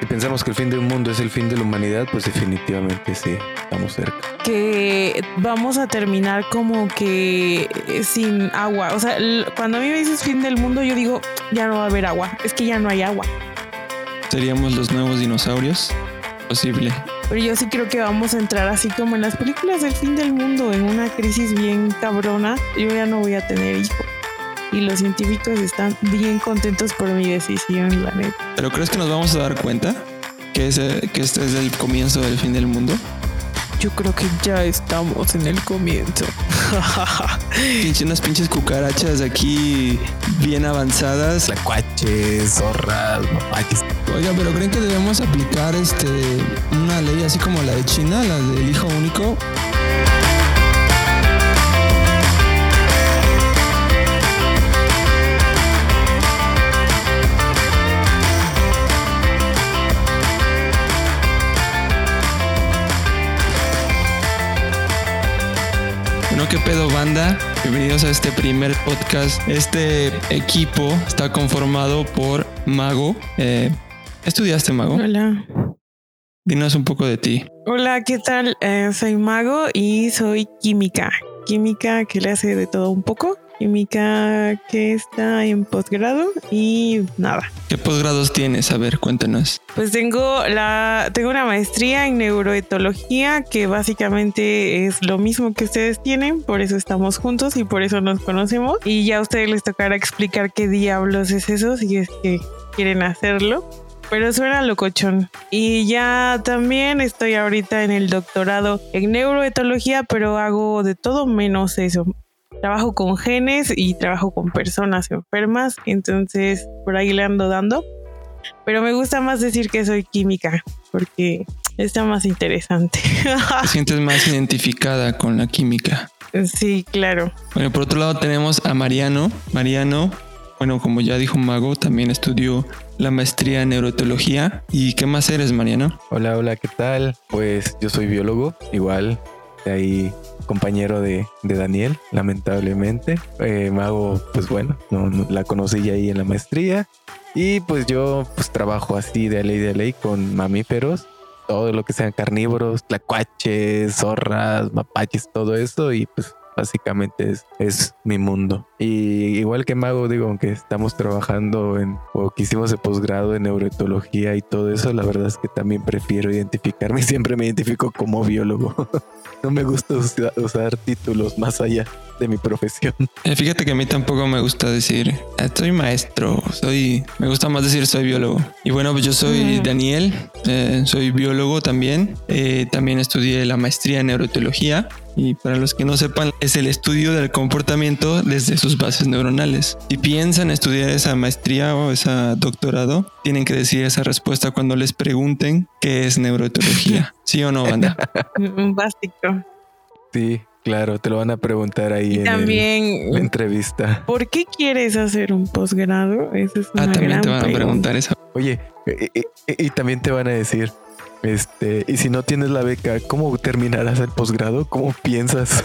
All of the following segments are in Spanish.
Si pensamos que el fin del mundo es el fin de la humanidad, pues definitivamente sí, estamos cerca. Que vamos a terminar como que eh, sin agua. O sea, cuando a mí me dices fin del mundo, yo digo, ya no va a haber agua. Es que ya no hay agua. ¿Seríamos los nuevos dinosaurios? Posible. Pero yo sí creo que vamos a entrar así como en las películas del fin del mundo, en una crisis bien cabrona. Yo ya no voy a tener hijos y los científicos están bien contentos por mi decisión, la neta. ¿Pero crees que nos vamos a dar cuenta que, ese, que este es el comienzo del fin del mundo? Yo creo que ya estamos en el comienzo. Pinche unas pinches cucarachas aquí bien avanzadas. Lacuaches, zorras, mapaches. Oiga, pero ¿creen que debemos aplicar este una ley así como la de China, la del hijo único? ¿Qué pedo banda? Bienvenidos a este primer podcast. Este equipo está conformado por Mago. Eh, ¿Estudiaste Mago? Hola. Dinos un poco de ti. Hola, ¿qué tal? Eh, soy Mago y soy química. Química que le hace de todo un poco química que está en posgrado y nada. ¿Qué posgrados tienes? A ver, cuéntanos. Pues tengo la tengo una maestría en neuroetología que básicamente es lo mismo que ustedes tienen, por eso estamos juntos y por eso nos conocemos y ya a ustedes les tocará explicar qué diablos es eso si es que quieren hacerlo. Pero suena locochón. Y ya también estoy ahorita en el doctorado en neuroetología, pero hago de todo menos eso trabajo con genes y trabajo con personas enfermas, entonces por ahí le ando dando. Pero me gusta más decir que soy química, porque está más interesante. Te sientes más identificada con la química. Sí, claro. Bueno, por otro lado tenemos a Mariano. Mariano, bueno, como ya dijo Mago, también estudió la maestría en neurotología. ¿Y qué más eres, Mariano? Hola, hola, ¿qué tal? Pues yo soy biólogo, igual, de ahí compañero de, Daniel, lamentablemente. Eh, Mago, pues bueno, no, la conocí ya ahí en la maestría. Y pues yo pues trabajo así de ley de ley con mamíferos, todo lo que sean carnívoros, tlacuaches, zorras, mapaches, todo eso. Y pues básicamente es, es mi mundo. Y igual que Mago, digo, aunque estamos trabajando en, o que hicimos el posgrado en neuroetología y todo eso, la verdad es que también prefiero identificarme, siempre me identifico como biólogo. no me gusta usar títulos más allá de mi profesión. Eh, fíjate que a mí tampoco me gusta decir ah, soy maestro, soy, me gusta más decir soy biólogo. Y bueno, pues yo soy mm. Daniel, eh, soy biólogo también, eh, también estudié la maestría en neurotología y para los que no sepan, es el estudio del comportamiento desde sus bases neuronales. Si piensan estudiar esa maestría o ese doctorado, tienen que decir esa respuesta cuando les pregunten qué es neuroetología. ¿Sí o no, banda? Un básico. Sí, claro, te lo van a preguntar ahí en también, la entrevista. ¿Por qué quieres hacer un posgrado? Eso es ah, una ah, también te van a preguntar eso. Oye, y también te van a decir, este, y si no tienes la beca, ¿cómo terminarás el posgrado? ¿Cómo piensas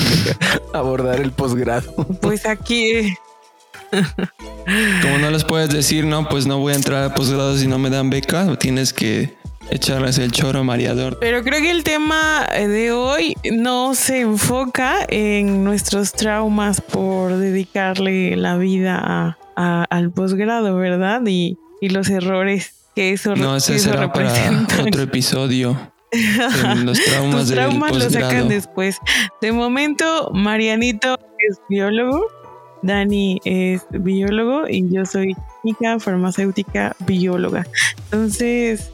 abordar el posgrado? Pues aquí. Como no les puedes decir, no, pues no voy a entrar a posgrado si no me dan beca, tienes que echarles el choro mareador. Pero creo que el tema de hoy no se enfoca en nuestros traumas por dedicarle la vida al posgrado, ¿verdad? Y, y los errores que eso No, ese será para otro episodio. los traumas, Tus traumas lo sacan después. De momento, Marianito es biólogo, Dani es biólogo y yo soy química, farmacéutica, bióloga. Entonces,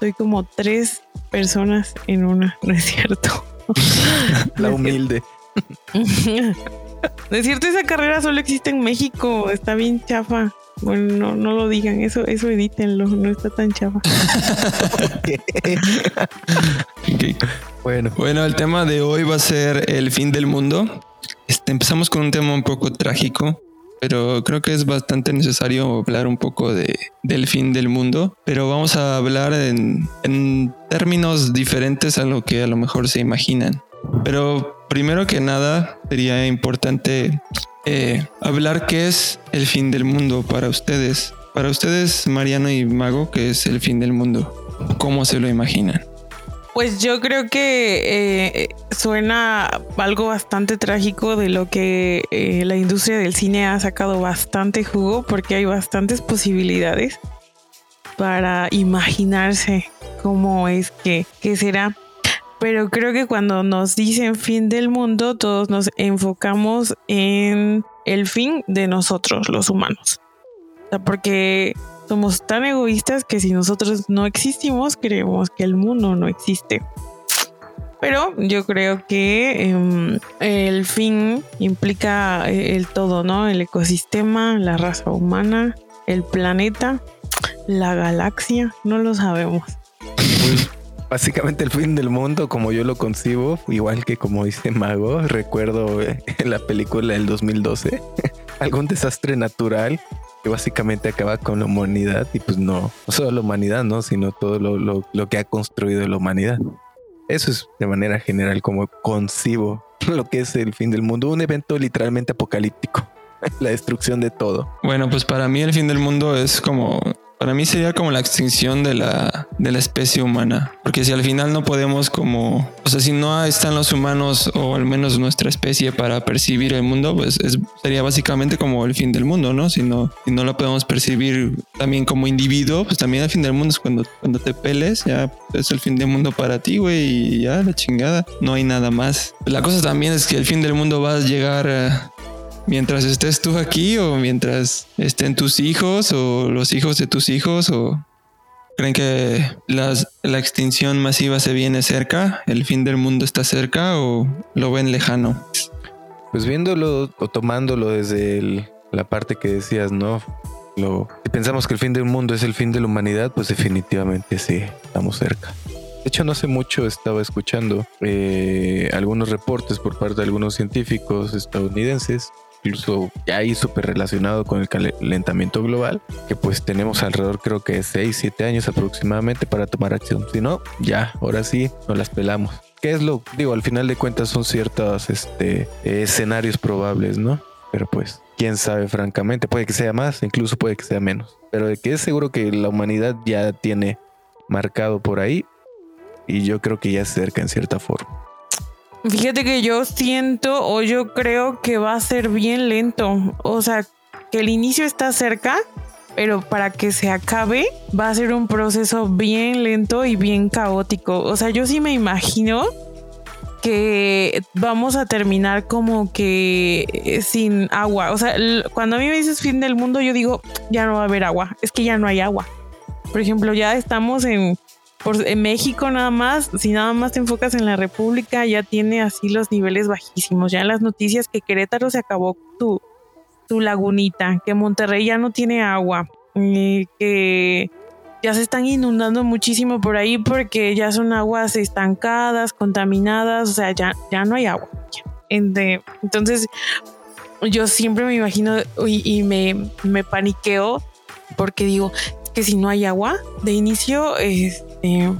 soy como tres personas en una, ¿no es cierto? La humilde. De cierto, esa carrera solo existe en México, está bien chafa. Bueno, no, lo digan, eso, eso edítenlo, no está tan chava. Bueno. Bueno, el tema de hoy va a ser el fin del mundo. Este, empezamos con un tema un poco trágico, pero creo que es bastante necesario hablar un poco de, del fin del mundo. Pero vamos a hablar en, en términos diferentes a lo que a lo mejor se imaginan. Pero primero que nada, sería importante eh, hablar qué es el fin del mundo para ustedes. para ustedes, Mariano y Mago, ¿qué es el fin del mundo? ¿Cómo se lo imaginan? Pues yo creo que eh, suena algo bastante trágico de lo que eh, la industria del cine ha sacado bastante jugo porque hay bastantes posibilidades para imaginarse cómo es que, que será. Pero creo que cuando nos dicen fin del mundo, todos nos enfocamos en el fin de nosotros, los humanos. O sea, porque somos tan egoístas que si nosotros no existimos, creemos que el mundo no existe. Pero yo creo que em, el fin implica eh, el todo, ¿no? El ecosistema, la raza humana, el planeta, la galaxia, no lo sabemos. Básicamente el fin del mundo, como yo lo concibo, igual que como dice Mago, recuerdo eh, en la película del 2012, algún desastre natural que básicamente acaba con la humanidad y pues no, no solo la humanidad, ¿no? sino todo lo, lo, lo que ha construido la humanidad. Eso es de manera general como concibo lo que es el fin del mundo, un evento literalmente apocalíptico, la destrucción de todo. Bueno, pues para mí el fin del mundo es como para mí sería como la extinción de la, de la especie humana. Porque si al final no podemos como... O sea, si no están los humanos o al menos nuestra especie para percibir el mundo, pues sería básicamente como el fin del mundo, ¿no? Si no, si no lo podemos percibir también como individuo, pues también el fin del mundo es cuando, cuando te peles, ya es el fin del mundo para ti, güey, y ya la chingada. No hay nada más. La cosa también es que el fin del mundo va a llegar... Mientras estés tú aquí o mientras estén tus hijos o los hijos de tus hijos o creen que la extinción masiva se viene cerca, el fin del mundo está cerca o lo ven lejano. Pues viéndolo o tomándolo desde la parte que decías, ¿no? Lo, si pensamos que el fin del mundo es el fin de la humanidad, pues definitivamente sí, estamos cerca. De hecho, no hace mucho estaba escuchando eh, algunos reportes por parte de algunos científicos estadounidenses incluso ahí súper relacionado con el calentamiento global, que pues tenemos alrededor creo que 6, 7 años aproximadamente para tomar acción. Si no, ya, ahora sí, nos las pelamos. ¿Qué es lo? Digo, al final de cuentas son ciertos este, escenarios probables, ¿no? Pero pues, quién sabe, francamente, puede que sea más, incluso puede que sea menos. Pero de que es seguro que la humanidad ya tiene marcado por ahí y yo creo que ya se acerca en cierta forma. Fíjate que yo siento o yo creo que va a ser bien lento. O sea, que el inicio está cerca, pero para que se acabe va a ser un proceso bien lento y bien caótico. O sea, yo sí me imagino que vamos a terminar como que sin agua. O sea, cuando a mí me dices fin del mundo, yo digo, ya no va a haber agua. Es que ya no hay agua. Por ejemplo, ya estamos en por, en México nada más, si nada más te enfocas en la República, ya tiene así los niveles bajísimos. Ya en las noticias que Querétaro se acabó tu, tu lagunita, que Monterrey ya no tiene agua, eh, que ya se están inundando muchísimo por ahí porque ya son aguas estancadas, contaminadas, o sea, ya, ya no hay agua. Entonces, yo siempre me imagino y, me, me paniqueo porque digo, que si no hay agua, de inicio, este,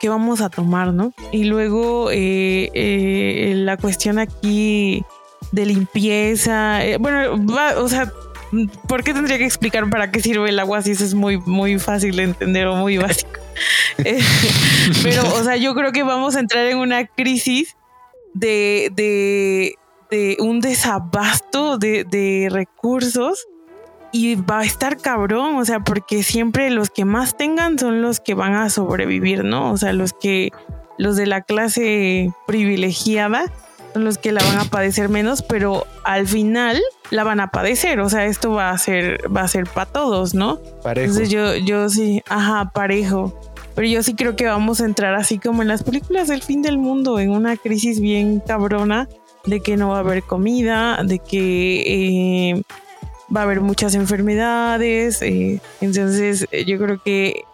¿qué vamos a tomar, no? Y luego eh, eh, la cuestión aquí de limpieza, eh, bueno, o sea, ¿por qué tendría que explicar para qué sirve el agua si eso es muy, muy fácil de entender o muy básico? pero, o sea, yo creo que vamos a entrar en una crisis de, de, de un desabasto de, de recursos y va a estar cabrón, o sea, porque siempre los que más tengan son los que van a sobrevivir, ¿no? O sea, los que, los de la clase privilegiada son los que la van a padecer menos, pero al final la van a padecer, o sea, esto va a ser, va a ser para todos, ¿no? Parejo. Entonces yo, yo sí, ajá, parejo. Pero yo sí creo que vamos a entrar así como en las películas del fin del mundo, en una crisis bien cabrona de que no va a haber comida, de que eh, va a haber muchas enfermedades. Eh, entonces eh, yo creo que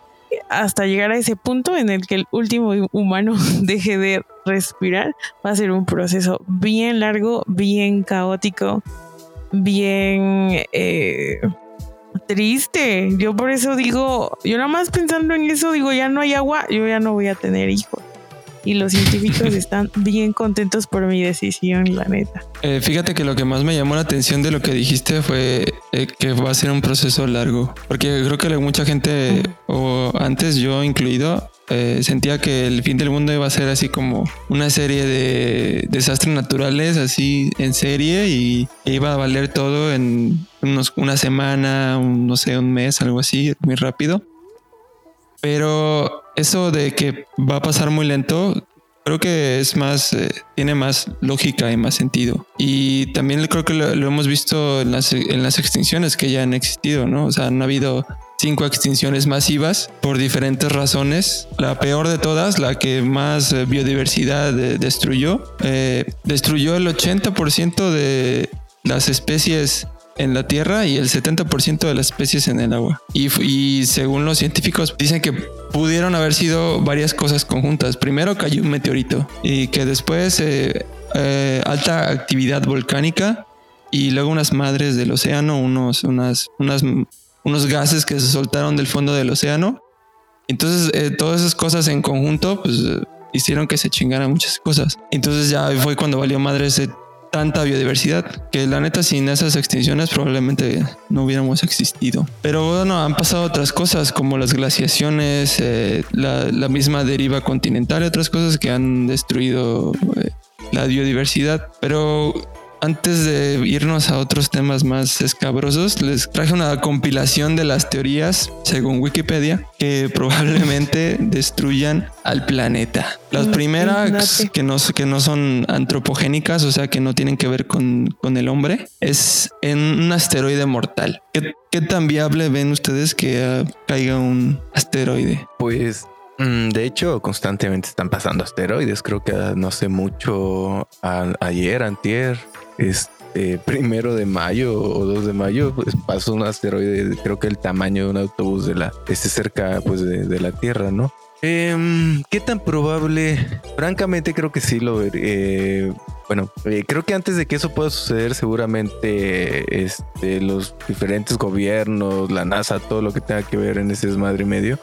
hasta llegar a ese punto en el que el último humano deje de respirar, va a ser un proceso bien largo, bien caótico, bien eh, triste. Yo por eso digo, yo nada más pensando en eso, digo, ya no hay agua, yo ya no voy a tener hijos. Y los científicos están bien contentos por mi decisión, la neta. Eh, fíjate que lo que más me llamó la atención de lo que dijiste fue eh, que va a ser un proceso largo, porque creo que mucha gente, o antes yo incluido, eh, sentía que el fin del mundo iba a ser así como una serie de desastres naturales, así en serie, y iba a valer todo en unos, una semana, no sé, un mes, algo así, muy rápido. Pero eso de que va a pasar muy lento, creo que es más, eh, tiene más lógica y más sentido. Y también creo que lo, hemos visto en las, en las extinciones que ya han existido, ¿no? O sea, han habido cinco extinciones masivas por diferentes razones. La peor de todas, la que más eh, biodiversidad eh, destruyó, destruyó el 80% de las especies en la Tierra y el 70% de las especies en el agua. Y, según los científicos dicen que pudieron haber sido varias cosas conjuntas. Primero cayó un meteorito y que después eh, eh, alta actividad volcánica y luego unas madres del océano, unos, unas, unas, unos gases que se soltaron del fondo del océano. Entonces eh, todas esas cosas en conjunto pues hicieron que se chingaran muchas cosas. Entonces ya fue cuando valió madre ese tanta biodiversidad que la neta sin esas extinciones probablemente no hubiéramos existido. Pero bueno, han pasado otras cosas como las glaciaciones, eh, la, misma deriva continental y otras cosas que han destruido eh, la biodiversidad. Pero antes de irnos a otros temas más escabrosos, les traje una compilación de las teorías, según Wikipedia, que probablemente destruyan al planeta. Las primeras que no, que no son antropogénicas, o sea, que no tienen que ver con, el hombre, es en un asteroide mortal. ¿Qué, tan viable ven ustedes que ah, caiga un asteroide? Pues de hecho, constantemente están pasando asteroides. Creo que ah, no sé mucho ayer, antier, este primero de mayo o 2 de mayo, pues pasó un asteroide, creo que el tamaño de un autobús de la, este cerca pues de, la Tierra, ¿no? Em, ¿Qué tan probable? Francamente creo que sí lo veré. Eh, bueno, eh, creo que antes de que eso pueda suceder, seguramente este, los diferentes gobiernos, la NASA, todo lo que tenga que ver en ese desmadre medio,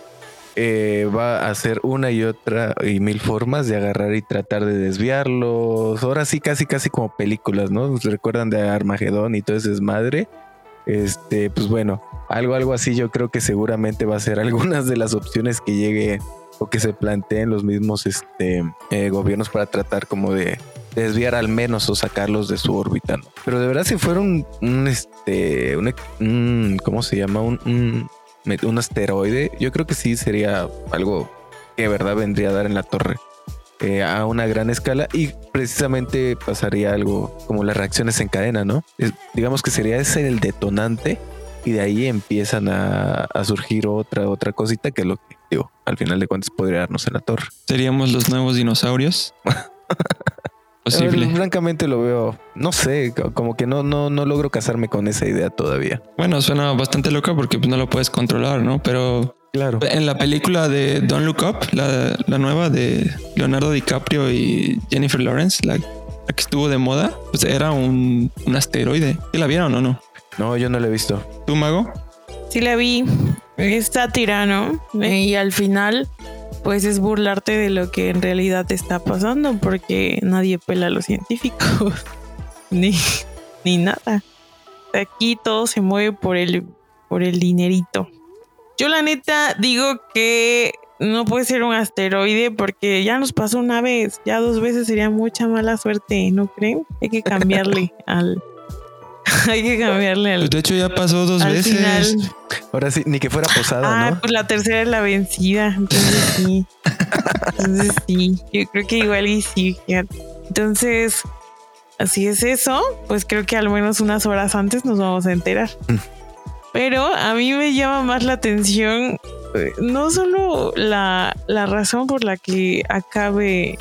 eh, va a hacer una y otra y mil formas de agarrar y tratar de desviarlos. Ahora sí, casi, casi como películas, ¿no? recuerdan de Armagedón y todo ese desmadre. Este, pues bueno, algo, algo así yo creo que seguramente va a ser algunas de las opciones que llegue o que se planteen los mismos este, eh, gobiernos para tratar como de desviar al menos o sacarlos de su órbita. Pero de verdad si fuera un, este, un, ¿cómo se llama? un asteroide, yo creo que sí sería algo que de verdad vendría a dar en la torre eh, a una gran escala y precisamente pasaría algo como las reacciones en cadena, ¿no? digamos que sería ese el detonante y de ahí empiezan a, surgir otra, otra cosita que es lo que digo, al final de cuentas podría darnos en la torre. ¿Seríamos los nuevos dinosaurios? Francamente lo veo, no sé, como que no, no, no logro casarme con esa idea todavía. Bueno, suena bastante loca porque pues, no lo puedes controlar, ¿no? Pero Claro. En la película de Don't Look Up, la, nueva de Leonardo DiCaprio y Jennifer Lawrence, la, que estuvo de moda, pues era un, un asteroide. ¿Y la vieron o no? No, yo no la he visto. ¿Tú, Mago? Sí la vi. Está tirano. Y al final pues es burlarte de lo que en realidad está pasando porque nadie pela a los científicos ni, ni nada. Aquí todo se mueve por el, por el dinerito. Yo la neta digo que no puede ser un asteroide porque ya nos pasó una vez, ya dos veces sería mucha mala suerte, ¿no creen? Hay que cambiarle al, Hay que cambiarle al. Pues de hecho, ya pasó dos veces. Ahora sí, ni que fuera posada, ah, pues la tercera es la vencida. Entonces sí. Entonces sí. Yo creo que igual y sí. Entonces, así es eso. Pues creo que al menos unas horas antes nos vamos a enterar. Mm. Pero a mí me llama más la atención eh, no solo la, razón por la que acabe,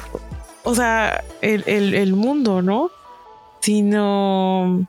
o sea, el, el mundo, ¿no? Sino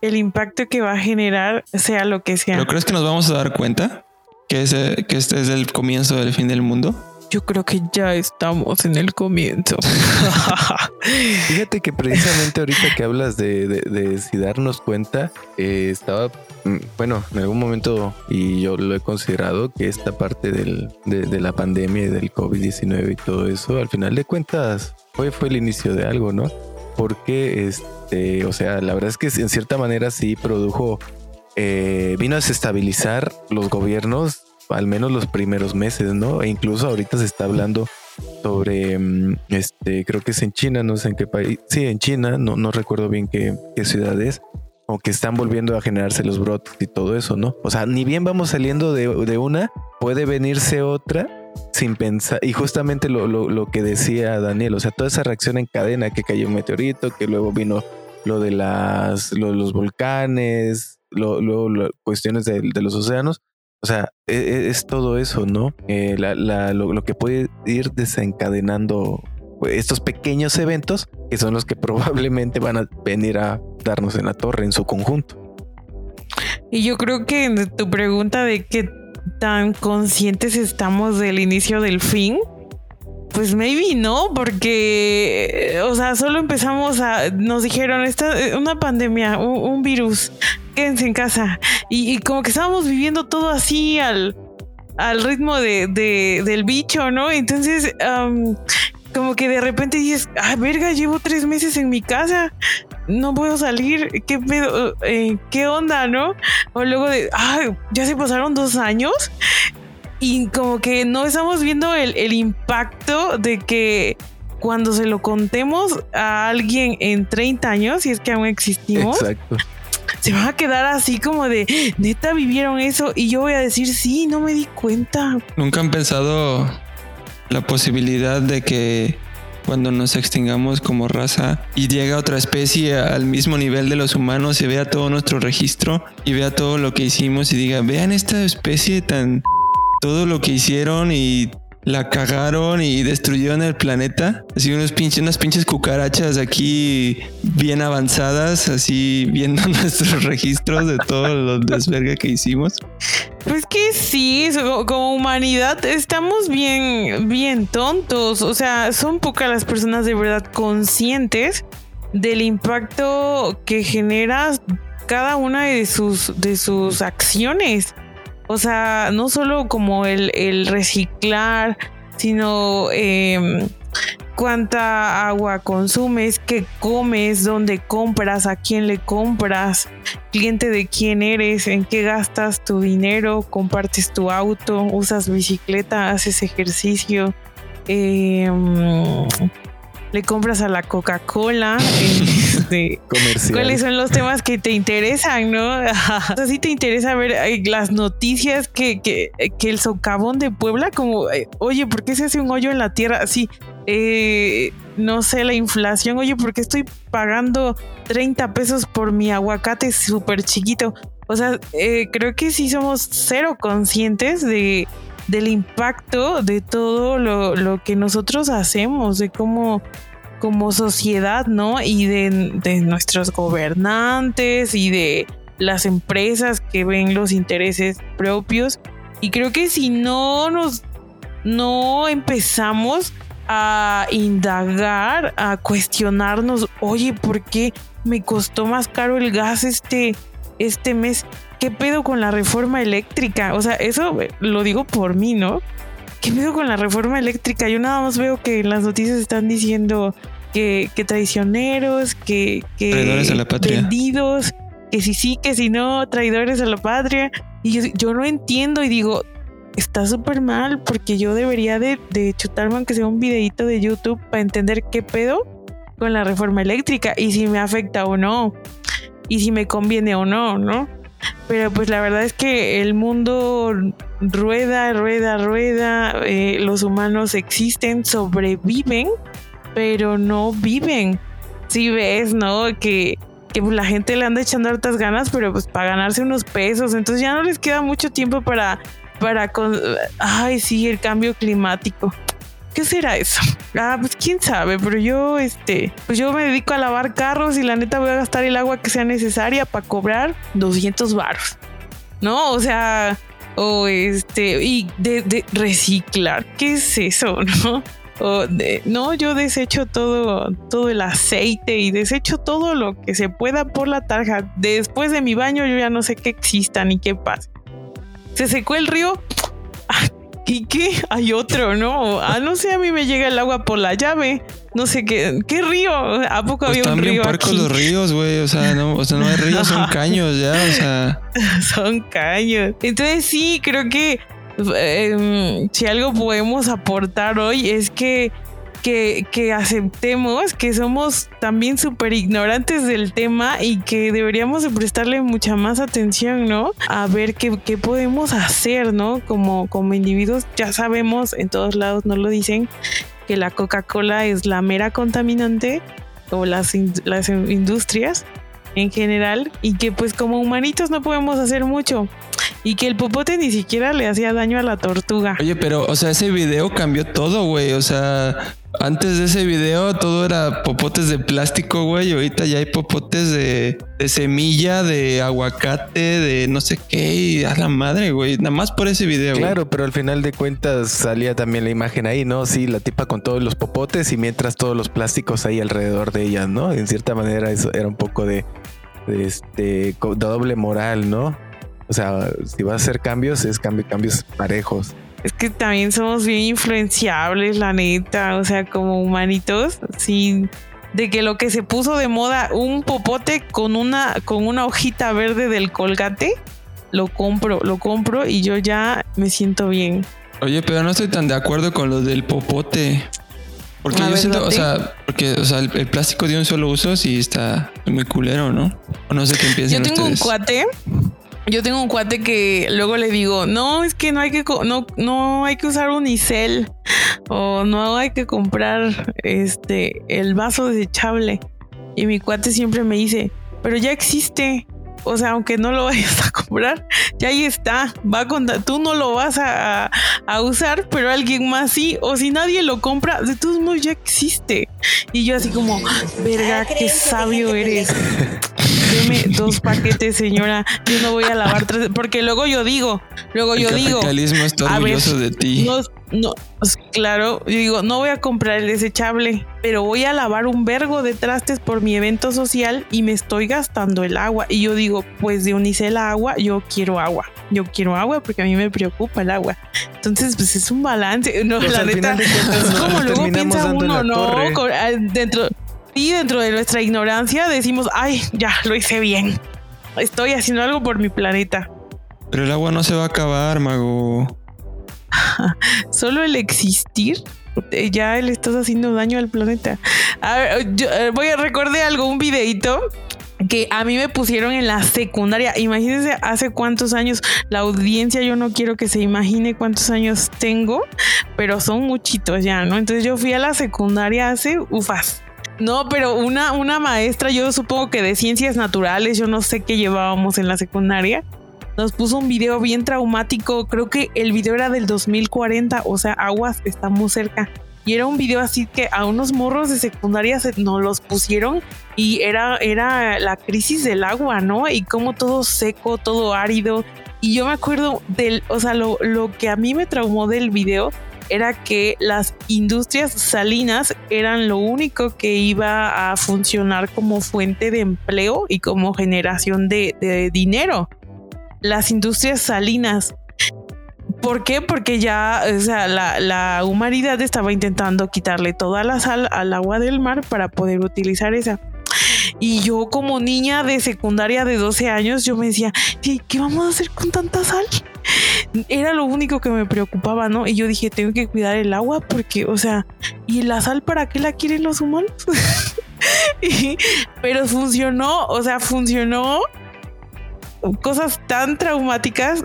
el impacto que va a generar, sea lo que sea. ¿Pero crees que nos vamos a dar cuenta que, ese, que este es el comienzo del fin del mundo? Yo creo que ya estamos en el comienzo. Fíjate que precisamente ahorita que hablas de, de, si darnos cuenta, eh, estaba, mm, bueno, en algún momento, y yo lo he considerado, que esta parte del, de, la pandemia y del COVID-19 y todo eso, al final de cuentas, fue, fue el inicio de algo, ¿no? Porque, este, o sea, la verdad es que en cierta manera sí produjo, eh, vino a desestabilizar los gobiernos al menos los primeros meses, ¿no? E incluso ahorita se está hablando sobre, mm, este, creo que es en China, no sé en qué país, sí, en China, no, no recuerdo bien qué, qué ciudad es, están volviendo a generarse los brotes y todo eso, ¿no? O sea, ni bien vamos saliendo de, de una, puede venirse otra sin pensar, y justamente lo, lo, lo, que decía Daniel, o sea, toda esa reacción en cadena, que cayó un meteorito, que luego vino lo de las, los volcanes, luego cuestiones de, los océanos, o sea, e, e, es, todo eso, ¿no? Eh, lo, que puede ir desencadenando estos pequeños eventos que son los que probablemente van a venir a darnos en la torre en su conjunto. Y yo creo que tu pregunta de qué tan conscientes estamos del inicio del fin, pues maybe no, porque, o sea, solo empezamos a, nos dijeron, esta, una pandemia, un, virus, quédense en casa. Y, como que estábamos viviendo todo así al, al ritmo de, del bicho, ¿no? Entonces, como que de repente dices, ah, verga, llevo tres meses en mi casa, no puedo salir, ¿qué pedo? Eh, ¿Qué onda, no? O luego de, ah, ya se pasaron dos años y como que no estamos viendo el, impacto de que cuando se lo contemos a alguien en 30 años, si es que aún existimos, se va a quedar así como de, neta vivieron eso y yo voy a decir, sí, no me di cuenta. Nunca han pensado la posibilidad de que cuando nos extingamos como raza y llega otra especie al mismo nivel de los humanos y vea todo nuestro registro y vea todo lo que hicimos y diga, vean esta especie tan todo lo que hicieron y la cagaron y destruyeron el planeta. Así unos pinches, unas pinches cucarachas aquí bien avanzadas, así viendo nuestros registros de todo lo desverga que hicimos. Pues que sí, como humanidad estamos bien, bien tontos. O sea, son pocas las personas de verdad conscientes del impacto que genera cada una de sus, de sus acciones. O sea, no solo como el, reciclar, sino em, cuánta agua consumes, qué comes, dónde compras, a quién le compras, cliente de quién eres, en qué gastas tu dinero, compartes tu auto, usas bicicleta, haces ejercicio. Eh, le compras a la Coca-Cola. Este, ¿Cuáles son los temas que te interesan, no? o sea, sí te interesa ver las noticias que, que, el socavón de Puebla, como, eh, oye, ¿por qué se hace un hoyo en la tierra? Sí, eh, no sé, la inflación, oye, ¿por qué estoy pagando 30 pesos por mi aguacate súper chiquito? O sea, eh, creo que sí somos cero conscientes de del impacto de todo lo, lo que nosotros hacemos, de cómo como sociedad, ¿no? Y de, de, nuestros gobernantes y de las empresas que ven los intereses propios. Y creo que si no nos no empezamos a indagar, a cuestionarnos, oye, ¿por qué me costó más caro el gas este, este mes? ¿qué pedo con la reforma eléctrica? O sea, eso lo digo por mí, ¿no? ¿Qué pedo con la reforma eléctrica? Yo nada más veo que en las noticias están diciendo que, que traicioneros, que, que traidores a la patria. vendidos, que si sí, que si no, traidores a la patria. Y yo, yo no entiendo y digo, está súper mal porque yo debería de, de chutarme aunque sea un videito de YouTube para entender qué pedo con la reforma eléctrica y si me afecta o no y si me conviene o no, ¿no? Pero pues la verdad es que el mundo rueda, rueda, rueda, eh, los humanos existen, sobreviven, pero no viven. Si ves, ¿no? Que, que la gente le anda echando hartas ganas, pero pues para ganarse unos pesos, entonces ya no les queda mucho tiempo para, para, con, ay, sí, el cambio climático. ¿Qué será eso? Ah, pues quién sabe, pero yo, este, pues yo me dedico a lavar carros y la neta voy a gastar el agua que sea necesaria para cobrar 200 baros. ¿No? O sea, O este, y de, reciclar, ¿qué es eso, no? O de, no, yo desecho todo, todo el aceite y desecho todo lo que se pueda por la tarja. Después de mi baño, yo ya no sé qué exista ni qué pasa. Se secó el río. Ah, ¿Y qué? Hay otro, ¿no? Ah, no sé, a mí me llega el agua por la llave. No sé qué, ¿qué río? ¿A poco Pues había un están bien río puercos aquí? los ríos, güey. O sea, no, o sea, no hay ríos, son caños ya. O sea, Son caños. Entonces sí, creo que em, si algo podemos aportar hoy es que, que, aceptemos que somos también súper ignorantes del tema y que deberíamos de prestarle mucha más atención, ¿no? A ver qué, qué podemos hacer, ¿no? Como, como individuos ya sabemos, en todos lados nos lo dicen, que la Coca-Cola es la mera contaminante o las, las industrias en general y que pues como humanitos no podemos hacer mucho y que el popote ni siquiera le hacía daño a la tortuga. oye, pero, o sea, ese video cambió todo, güey. O sea, antes de ese video todo era popotes de plástico, güey. Ahorita ya hay popotes de, semilla, de aguacate, de no sé qué. Y a la madre, güey. Nada más por ese video. Claro, pero al final de cuentas salía también la imagen ahí, ¿no? Sí, la tipa con todos los popotes y mientras todos los plásticos ahí alrededor de ella, ¿no? En cierta manera eso era un poco de, de este doble moral, ¿no? O sea, si vas a hacer cambios, es cambio, cambios parejos. Es que también somos bien influenciables, la neta, o sea, como humanitos, sí, de que lo que se puso de moda, un popote con una, con una hojita verde del colgate, lo compro, lo compro y yo ya me siento bien. Oye, pero no estoy tan de acuerdo con lo del popote. Porque A yo ver, siento, o sea, porque, o sea, el, el plástico de un solo uso sí está muy culero, ¿no? O no sé qué piensan Yo tengo ustedes. un cuate. Yo tengo un cuate que luego le digo, no, es que no hay que no, no hay que usar unicel o no hay que comprar este el vaso desechable. Y mi cuate siempre me dice, pero ya existe. O sea, aunque no lo vayas a comprar, ya ahí está. Va a contar, tú no lo vas a, a usar, pero alguien más sí. O si nadie lo compra, de todos modos ya existe. Y yo así como, verga, qué sabio eres. Deme dos paquetes, señora. Yo no voy a lavar tres. Porque luego yo digo, luego el yo digo, capitalismo está a ver, orgulloso de ti. no, no, pues, claro, yo digo, no voy a comprar el desechable, pero voy a lavar un vergo de trastes por mi evento social y me estoy gastando el agua. Y yo digo, pues de unicel a agua, yo quiero agua. Yo quiero agua porque a mí me preocupa el agua. Entonces, pues es un balance. No, Pues, la neta, cuentas, es como luego piensa uno, ¿no? ah, dentro, y dentro de nuestra ignorancia decimos, ay, ya lo hice bien. Estoy haciendo algo por mi planeta. Pero el agua no se va a acabar, mago. Solo el existir, eh, ya le estás haciendo daño al planeta. A ver, yo, eh, voy a recordar algo, un videito que a mí me pusieron en la secundaria. Imagínense hace cuántos años la audiencia, yo no quiero que se imagine cuántos años tengo, pero son muchitos ya, ¿no? Entonces yo fui a la secundaria hace ufas. No, pero una, una maestra, yo supongo que de ciencias naturales, yo no sé qué llevábamos en la secundaria, nos puso un video bien traumático. Creo que el video era del 2040, o sea, aguas, estamos cerca. Y era un video así que a unos morros de secundaria se nos los pusieron y era, era la crisis del agua, ¿no? Y como todo seco, todo árido. Y yo me acuerdo del, o sea, lo, lo que a mí me traumó del video era que las industrias salinas eran lo único que iba a funcionar como fuente de empleo y como generación de, dinero las industrias salinas. ¿Por qué? Porque ya, o sea, la, la humanidad estaba intentando quitarle toda la sal al agua del mar para poder utilizar esa. Y yo como niña de secundaria de 12 años, yo me decía, "¿Qué- ¿qué vamos a hacer con tanta sal? Era lo único que me preocupaba, ¿no? Y yo dije, tengo que cuidar el agua porque, o sea, ¿y la sal para qué la quieren los humanos? Y- pero funcionó, o sea, funcionó cosas tan traumáticas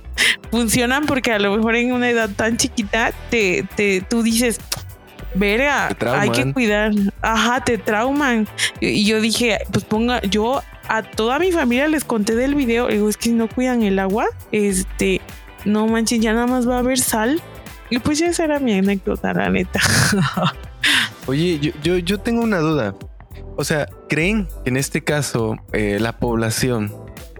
funcionan porque a lo mejor en una edad tan chiquita te, te tú dices verga hay que cuidar ajá te trauman y y yo dije pues ponga yo a toda mi familia les conté del video digo es que si no cuidan el agua este no manches ya nada más va a haber sal y pues ya esa era mi anécdota la neta Oye, yo, yo, tengo una duda. O sea, ¿creen que en este caso eh, la población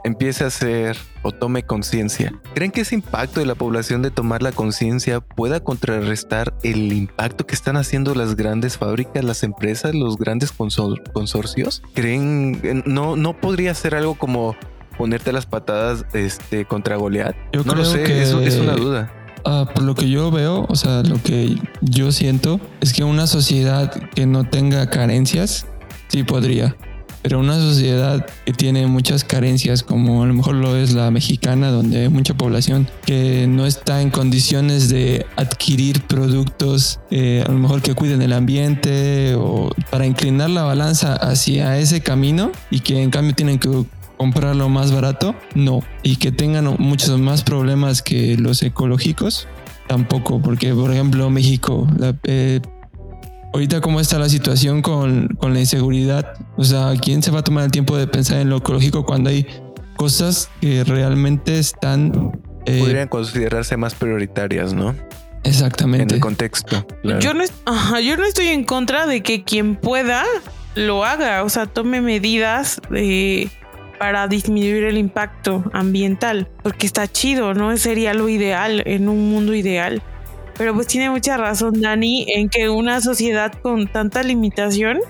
empiece a hacer o tome conciencia, ¿creen que ese impacto de la población de tomar la conciencia pueda contrarrestar el impacto que están haciendo las grandes fábricas, las empresas, los grandes consorcios? ¿Creen no no podría ser algo como ponerte las patadas este contra Goliat? Yo no creo lo sé, que eso es una duda. Ah, por lo que yo veo, o sea, lo que yo siento es que una sociedad que no tenga carencias, sí podría. Pero una sociedad que tiene muchas carencias, como a lo mejor lo es la mexicana, donde hay mucha población que no está en condiciones de adquirir productos, eh, a lo mejor que cuiden el ambiente o para inclinar la balanza hacia ese camino y que en cambio tienen que comprarlo más barato, no. Y que tengan muchos más problemas que los ecológicos, tampoco. Porque, por ejemplo, México, eh, ahorita cómo está la situación con, con, la inseguridad. O sea, ¿quién se va a tomar el tiempo de pensar en lo ecológico cuando hay cosas que realmente están... Eh, Podrían considerarse más prioritarias, ¿no? Exactamente. En el contexto. Yo, no, yo no estoy en contra de que quien pueda lo haga, o sea, tome medidas de para disminuir el impacto ambiental, porque está chido, ¿no? Sería lo ideal en un mundo ideal. Pero pues tiene mucha razón Dani en que una sociedad con tanta limitación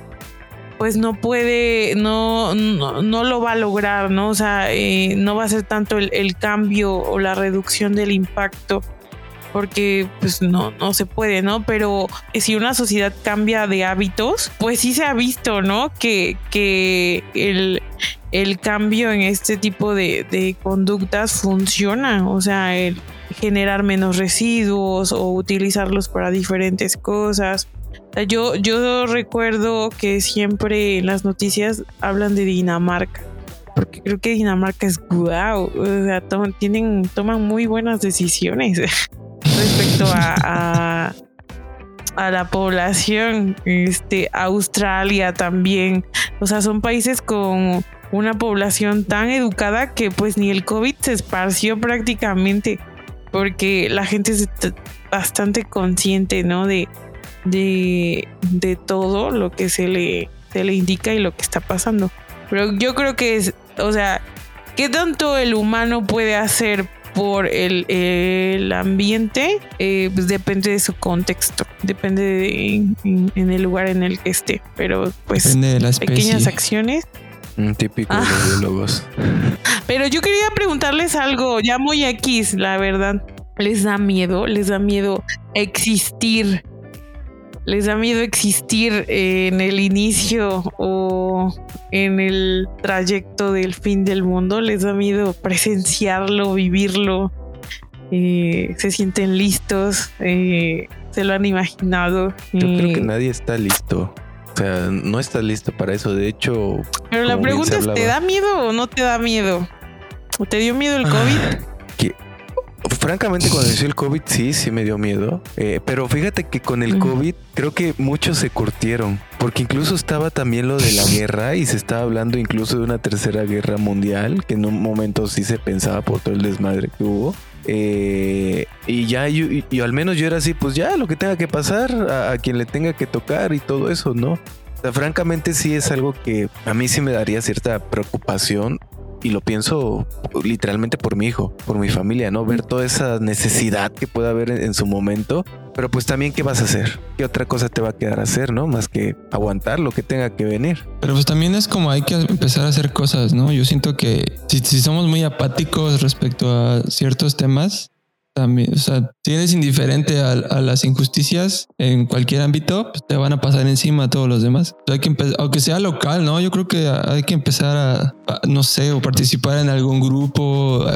pues no puede, no, no, lo va a lograr, ¿no? O sea, eh, no va a ser tanto el, el, cambio o la reducción del impacto, porque pues no, no se puede, ¿no? Pero si una sociedad cambia de hábitos, pues sí se ha visto, ¿no? Que, que el, el cambio en este tipo de, conductas funciona, o sea, el generar menos residuos o utilizarlos para diferentes cosas. Yo, yo recuerdo que siempre en las noticias hablan de Dinamarca, porque creo que Dinamarca es guau, o sea, tienen, toman muy buenas decisiones respecto a, a la población, este, Australia también, o sea, son países con una población tan educada que pues ni el COVID se esparció prácticamente porque la gente es bastante consciente, ¿no? De, de, de todo lo que se le, se le indica y lo que está pasando. Pero yo creo que es, o sea, ¿qué tanto el humano puede hacer por el, el ambiente? Eh, pues depende de su contexto, depende de, en, el lugar en el que esté. Pero pues pequeñas acciones típico de los ah. biólogos. Pero yo quería preguntarles algo, ya muy X, la verdad. ¿Les da miedo? ¿Les da miedo existir? ¿Les da miedo existir en el inicio o en el trayecto del fin del mundo? ¿Les da miedo presenciarlo, vivirlo? Eh, ¿Se sienten listos? Eh, ¿Se lo han imaginado? Yo creo que eh, nadie está listo. O sea, no estás listo para eso. De hecho. Pero la pregunta es: ¿te da miedo o no te da miedo? ¿O te dio miedo el ah, COVID? francamente, cuando inició el COVID, sí, sí me dio miedo. Eh, pero fíjate que con el COVID, creo que muchos se curtieron. Porque incluso estaba también lo de la guerra y se estaba hablando incluso de una tercera guerra mundial, que en un momento sí se pensaba por todo el desmadre que hubo. Eh, y ya, yo, y, al menos yo era así, pues ya lo que tenga que pasar, a, quien le tenga que tocar y todo eso, ¿no? O sea, francamente sí es algo que a mí sí me daría cierta preocupación y lo pienso literalmente por mi hijo, por mi familia, ¿no? Ver toda esa necesidad que pueda haber en, su momento. Pero pues también, ¿qué vas a hacer? ¿Qué otra cosa te va a quedar a hacer, no? Más que aguantar lo que tenga que venir. Pero pues también es como hay que empezar a hacer cosas, ¿no? Yo siento que si somos muy apáticos respecto a ciertos temas, también, o sea, si eres indiferente a, las injusticias en cualquier ámbito, pues te van a pasar encima a todos los demás. hay que aunque sea local, ¿no? Yo creo que hay que empezar a, no sé, o participar en algún grupo,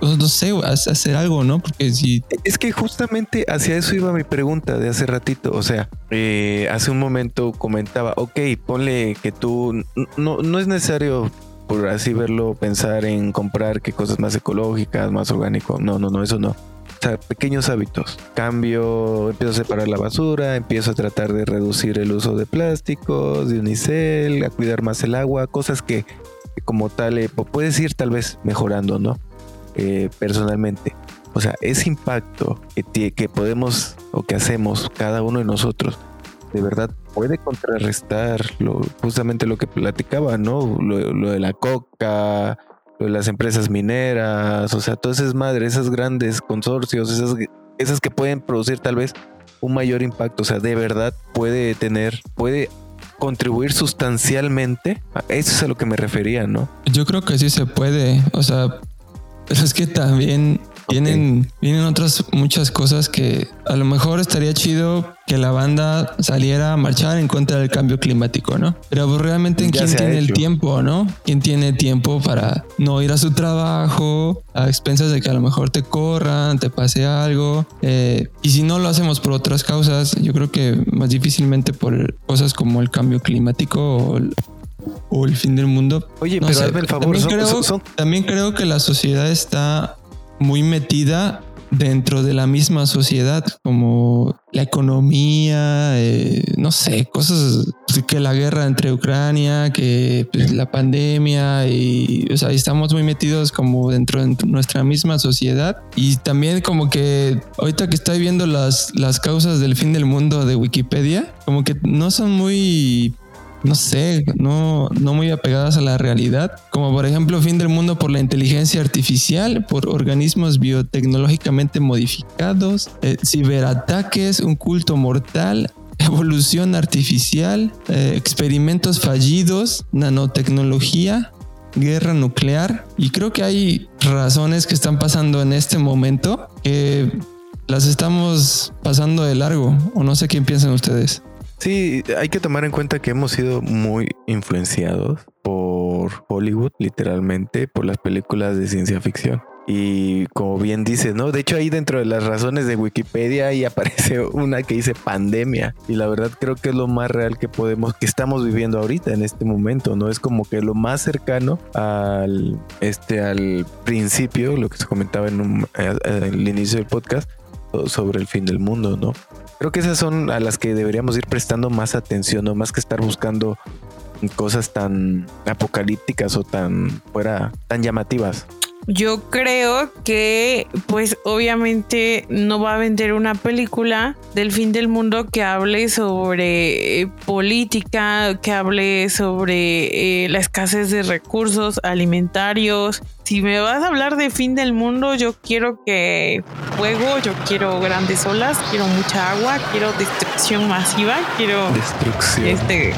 no sé, a, hacer algo, ¿no? Porque si... Es que justamente hacia eso iba mi pregunta de hace ratito. O sea, eh, hace un momento comentaba, ok, ponle que tú, no, no es necesario por así verlo, pensar en comprar qué cosas más ecológicas, más orgánico. No, no, no, eso no pequeños hábitos. Cambio, empiezo a separar la basura, empiezo a tratar de reducir el uso de plásticos, de unicel, a cuidar más el agua, cosas que, como tal eh, puedes ir tal vez mejorando, ¿no? Eh, personalmente. O sea, ese impacto que, podemos o que hacemos cada uno de nosotros, de verdad puede contrarrestar justamente lo que platicaba, ¿no? Lo de la coca, las empresas mineras, o sea, todas esas madres, esas grandes consorcios, esas, esas que pueden producir tal vez un mayor impacto, o sea, de verdad puede tener, puede contribuir sustancialmente. Eso es a lo que me refería, ¿no? Yo creo que sí se puede, o sea, pero es que también Vienen, vienen otras muchas cosas que a lo mejor estaría chido que la banda saliera a marchar en contra del cambio climático, ¿no? Pero pues, realmente quién tiene el tiempo, ¿no? ¿Quién tiene tiempo para no ir a su trabajo a expensas de que a lo mejor te corran, te pase algo? Eh, y si no lo hacemos por otras causas, yo creo que más difícilmente por cosas como el cambio climático o el fin del mundo. Oye, pero hazme el favor, también creo que la sociedad está muy metida dentro de la misma sociedad, como la economía, eh, no sé, cosas pues, que la guerra entre Ucrania, que pues, la pandemia, y o sea, estamos muy metidos como dentro de nuestra misma sociedad. Y también como que ahorita que estoy viendo las, las causas del fin del mundo de Wikipedia, como que no son muy no sé, no, no muy apegadas a la realidad, como por ejemplo fin del mundo por la inteligencia artificial, por organismos biotecnológicamente modificados, eh, ciberataques, un culto mortal, evolución artificial, eh, experimentos fallidos, nanotecnología, guerra nuclear. Y creo que hay razones que están pasando en este momento que las estamos pasando de largo, o no sé qué piensan ustedes. Sí, hay que tomar en cuenta que hemos sido muy influenciados por Hollywood, literalmente, por las películas de ciencia ficción. Y como bien dices, ¿no? De hecho, ahí dentro de las razones de Wikipedia ahí aparece una que dice pandemia. Y la verdad creo que es lo más real que podemos, que estamos viviendo ahorita en este momento, ¿no? Es como que lo más cercano al, este, al principio, lo que se comentaba en, un, el inicio del podcast, sobre el fin del mundo, ¿no? Creo que esas son a las que deberíamos ir prestando más atención, no más que estar buscando cosas tan apocalípticas o tan fuera, tan llamativas. Yo creo que, pues obviamente no va a vender una película del fin del mundo que hable sobre política, que hable sobre eh, la escasez de recursos alimentarios. Si me vas a hablar de fin del mundo, yo quiero que fuego, yo quiero grandes olas, quiero mucha agua, quiero destrucción masiva, quiero destrucción. Este,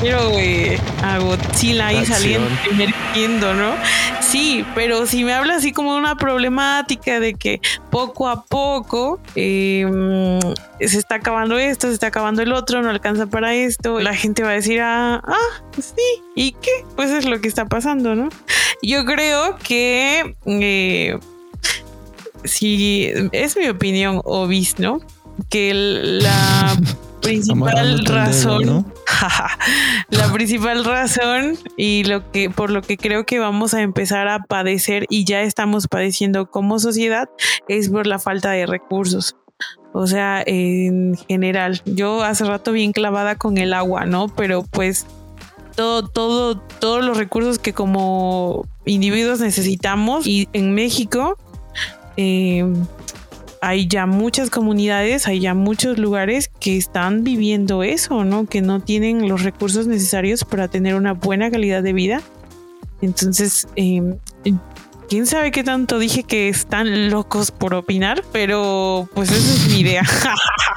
quiero eh, a Godzilla ahí saliendo, emergiendo, ¿no? Sí, pero si me habla así como una problemática de que poco a poco em, se está acabando esto, se está acabando el otro, no alcanza para esto, la gente va a decir, ah, ah sí, ¿y qué? Pues es lo que está pasando, ¿no? Yo creo que eh, si es mi opinión, obis, ¿no? Que la principal razón, la principal razón y lo que por lo que creo que vamos a empezar a padecer y ya estamos padeciendo como sociedad es por la falta de recursos. O sea, en general, yo hace rato bien clavada con el agua, ¿no? Pero pues todo, todo, todos los recursos que como individuos necesitamos y en México eh, hay ya muchas comunidades, hay ya muchos lugares que están viviendo eso, ¿no? Que no tienen los recursos necesarios para tener una buena calidad de vida. Entonces, em, quién sabe qué tanto dije que están locos por opinar, pero pues esa es mi idea.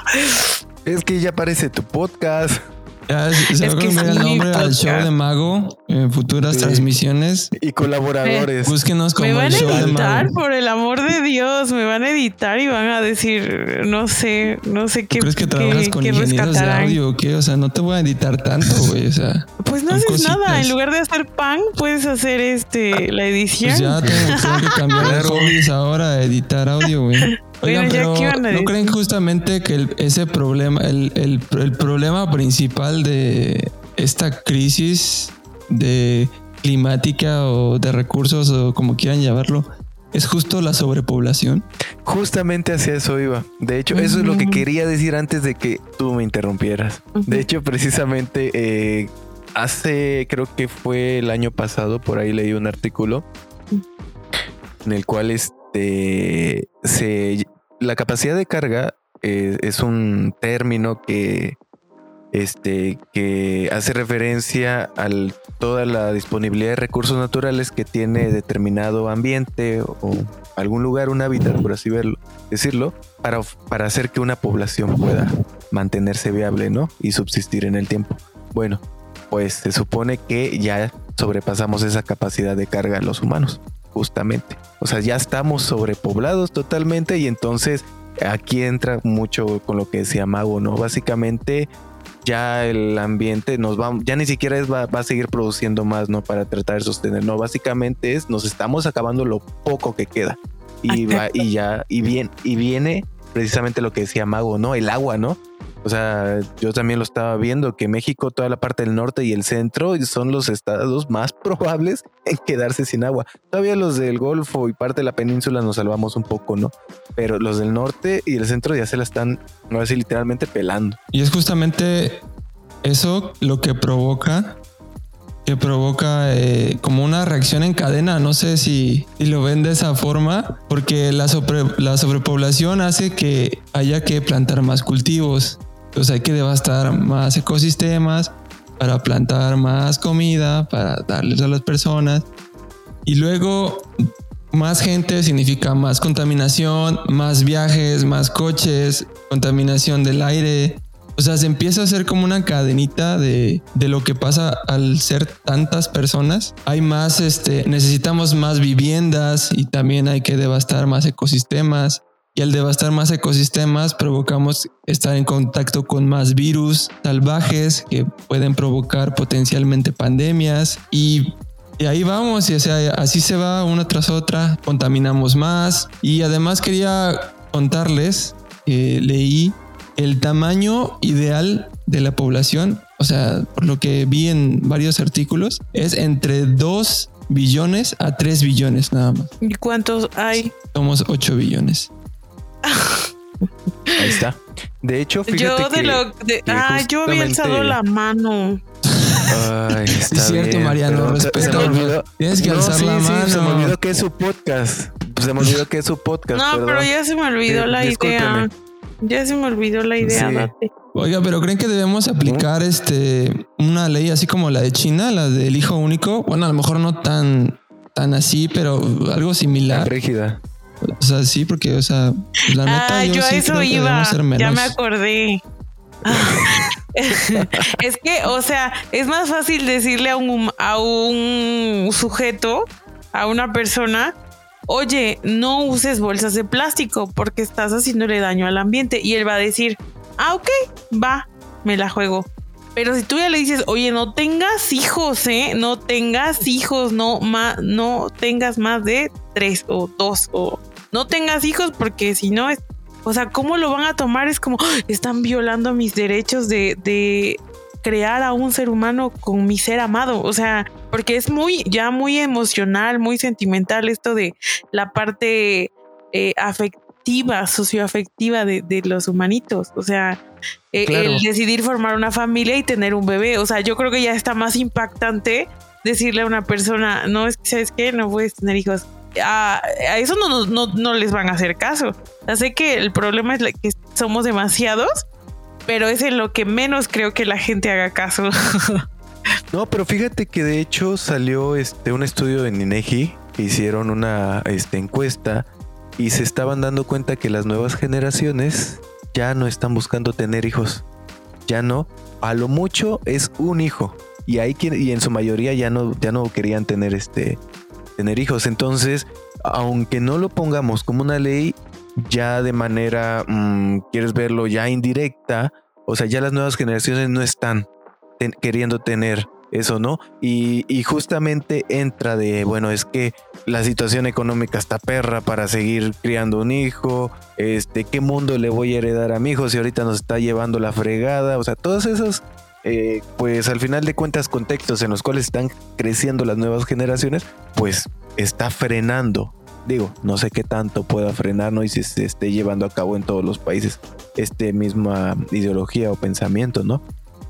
es que ya parece tu podcast. Ya, se es que el nombre al show de Mago en futuras transmisiones. Y colaboradores. Búsquenos como Me van a editar, por el amor de Dios. Me van a editar y van a decir, no sé, no sé qué. ¿Crees que trabajas con ingenieros de audio o qué? O sea, no te voy a editar tanto, güey. O sea. Pues no haces nada. En lugar de hacer pan, puedes hacer este la edición. Pues ya tengo, que cambiar de hobbies ahora a editar audio, güey. Oigan, pero ¿no creen justamente que ese problema, el, el, el, problema principal de esta crisis de climática o de recursos o como quieran llamarlo, es justo la sobrepoblación? Justamente hacia eso iba. De hecho, eso es lo que quería decir antes de que tú me interrumpieras. De hecho, precisamente eh, hace, creo que fue el año pasado, por ahí leí un artículo en el cual este se la capacidad de carga eh, es un término que este, que hace referencia a toda la disponibilidad de recursos naturales que tiene determinado ambiente o algún lugar, un hábitat, por así verlo, decirlo, para, para hacer que una población pueda mantenerse viable, ¿no? Y subsistir en el tiempo. Bueno, pues se supone que ya sobrepasamos esa capacidad de carga los humanos, justamente. O sea, ya estamos sobrepoblados totalmente y entonces aquí entra mucho con lo que decía Mago, ¿no? Básicamente ya el ambiente nos va, ya ni siquiera es, va, a seguir produciendo más, ¿no? Para tratar de sostener, no, básicamente es, nos estamos acabando lo poco que queda. Y va, y ya, y bien, y viene precisamente lo que decía Mago, ¿no? El agua, ¿no? O sea, yo también lo estaba viendo, que México, toda la parte del norte y el centro son los estados más probables en quedarse sin agua. Todavía los del Golfo y parte de la península nos salvamos un poco, ¿no? Pero los del norte y el centro ya se la están, no sé, literalmente pelando. Y es justamente eso lo que provoca que provoca eh, como una reacción en cadena. No sé si, lo ven de esa forma, porque la, la sobrepoblación hace que haya que plantar más cultivos. Entonces hay que devastar más ecosistemas para plantar más comida, para darles a las personas. Y luego más gente significa más contaminación, más viajes, más coches, contaminación del aire. O sea, se empieza a hacer como una cadenita de, de, lo que pasa al ser tantas personas. Hay más, este, necesitamos más viviendas y también hay que devastar más ecosistemas y al devastar más ecosistemas provocamos estar en contacto con más virus salvajes que pueden provocar potencialmente pandemias y, ahí vamos y sea, así se va una tras otra, contaminamos más y además quería contarles, que leí el tamaño ideal de la población, o sea, por lo que vi en varios artículos, es entre 2 billones a 3 billones nada más. ¿Y cuántos hay? Somos 8 billones. Ahí está. De hecho, fíjate yo de lo ah, yo había alzado la mano. Ay, está es cierto, Mariano, respeta. Tienes que alzar la mano. se me olvidó que es su podcast. Se me olvidó que es su podcast. No, pero ya se me olvidó la idea. Ya se me olvidó la idea, Oiga, pero ¿creen que debemos aplicar este una ley así como la de China, la del hijo único? Bueno, a lo mejor no tan, tan así, pero algo similar. rígida. O sea, sí, porque, o sea, la neta, ah, yo, a eso iba. Ya me acordé. es que, o sea, es más fácil decirle a un, a un sujeto, a una persona, oye, no uses bolsas de plástico porque estás haciéndole daño al ambiente. Y él va a decir, ah, ok, va, me la juego. Pero si tú ya le dices, oye, no tengas hijos, ¿eh? No tengas hijos, no, no tengas más de tres o dos o no tengas hijos porque si no es, o sea, ¿cómo lo van a tomar? Es como, están violando mis derechos de, de crear a un ser humano con mi ser amado. O sea, porque es muy, ya muy emocional, muy sentimental esto de la parte eh, afectiva, socioafectiva de, de, los humanitos. O sea, eh, el decidir formar una familia y tener un bebé. O sea, yo creo que ya está más impactante decirle a una persona, no es que, ¿sabes qué? No puedes tener hijos a, eso no, no, no, les van a hacer caso. sé que el problema es que somos demasiados, pero es en lo que menos creo que la gente haga caso. no, pero fíjate que de hecho salió este un estudio de INEGI que hicieron una este, encuesta y se estaban dando cuenta que las nuevas generaciones ya no están buscando tener hijos. Ya no, a lo mucho es un hijo. Y hay y en su mayoría ya no, ya no querían tener este tener hijos. Entonces, aunque no lo pongamos como una ley, ya de manera, mm, quieres verlo ya indirecta, o sea, ya las nuevas generaciones no están queriendo tener eso, ¿no? Y, y, justamente entra de, bueno, es que la situación económica está perra para seguir criando un hijo, este, ¿qué mundo le voy a heredar a mi hijo si ahorita nos está llevando la fregada? O sea, todos esos eh, pues al final de cuentas contextos en los cuales están creciendo las nuevas generaciones, pues está frenando. Digo, no sé qué tanto pueda frenar, ¿no? Y si se esté llevando a cabo en todos los países este misma ideología o pensamiento, ¿no?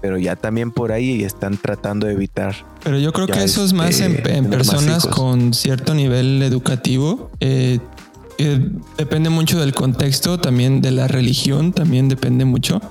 Pero ya también por ahí están tratando de evitar. Pero yo creo que eso es más en, este, personas con cierto nivel educativo. Eh, depende mucho del contexto, también de la religión, también depende mucho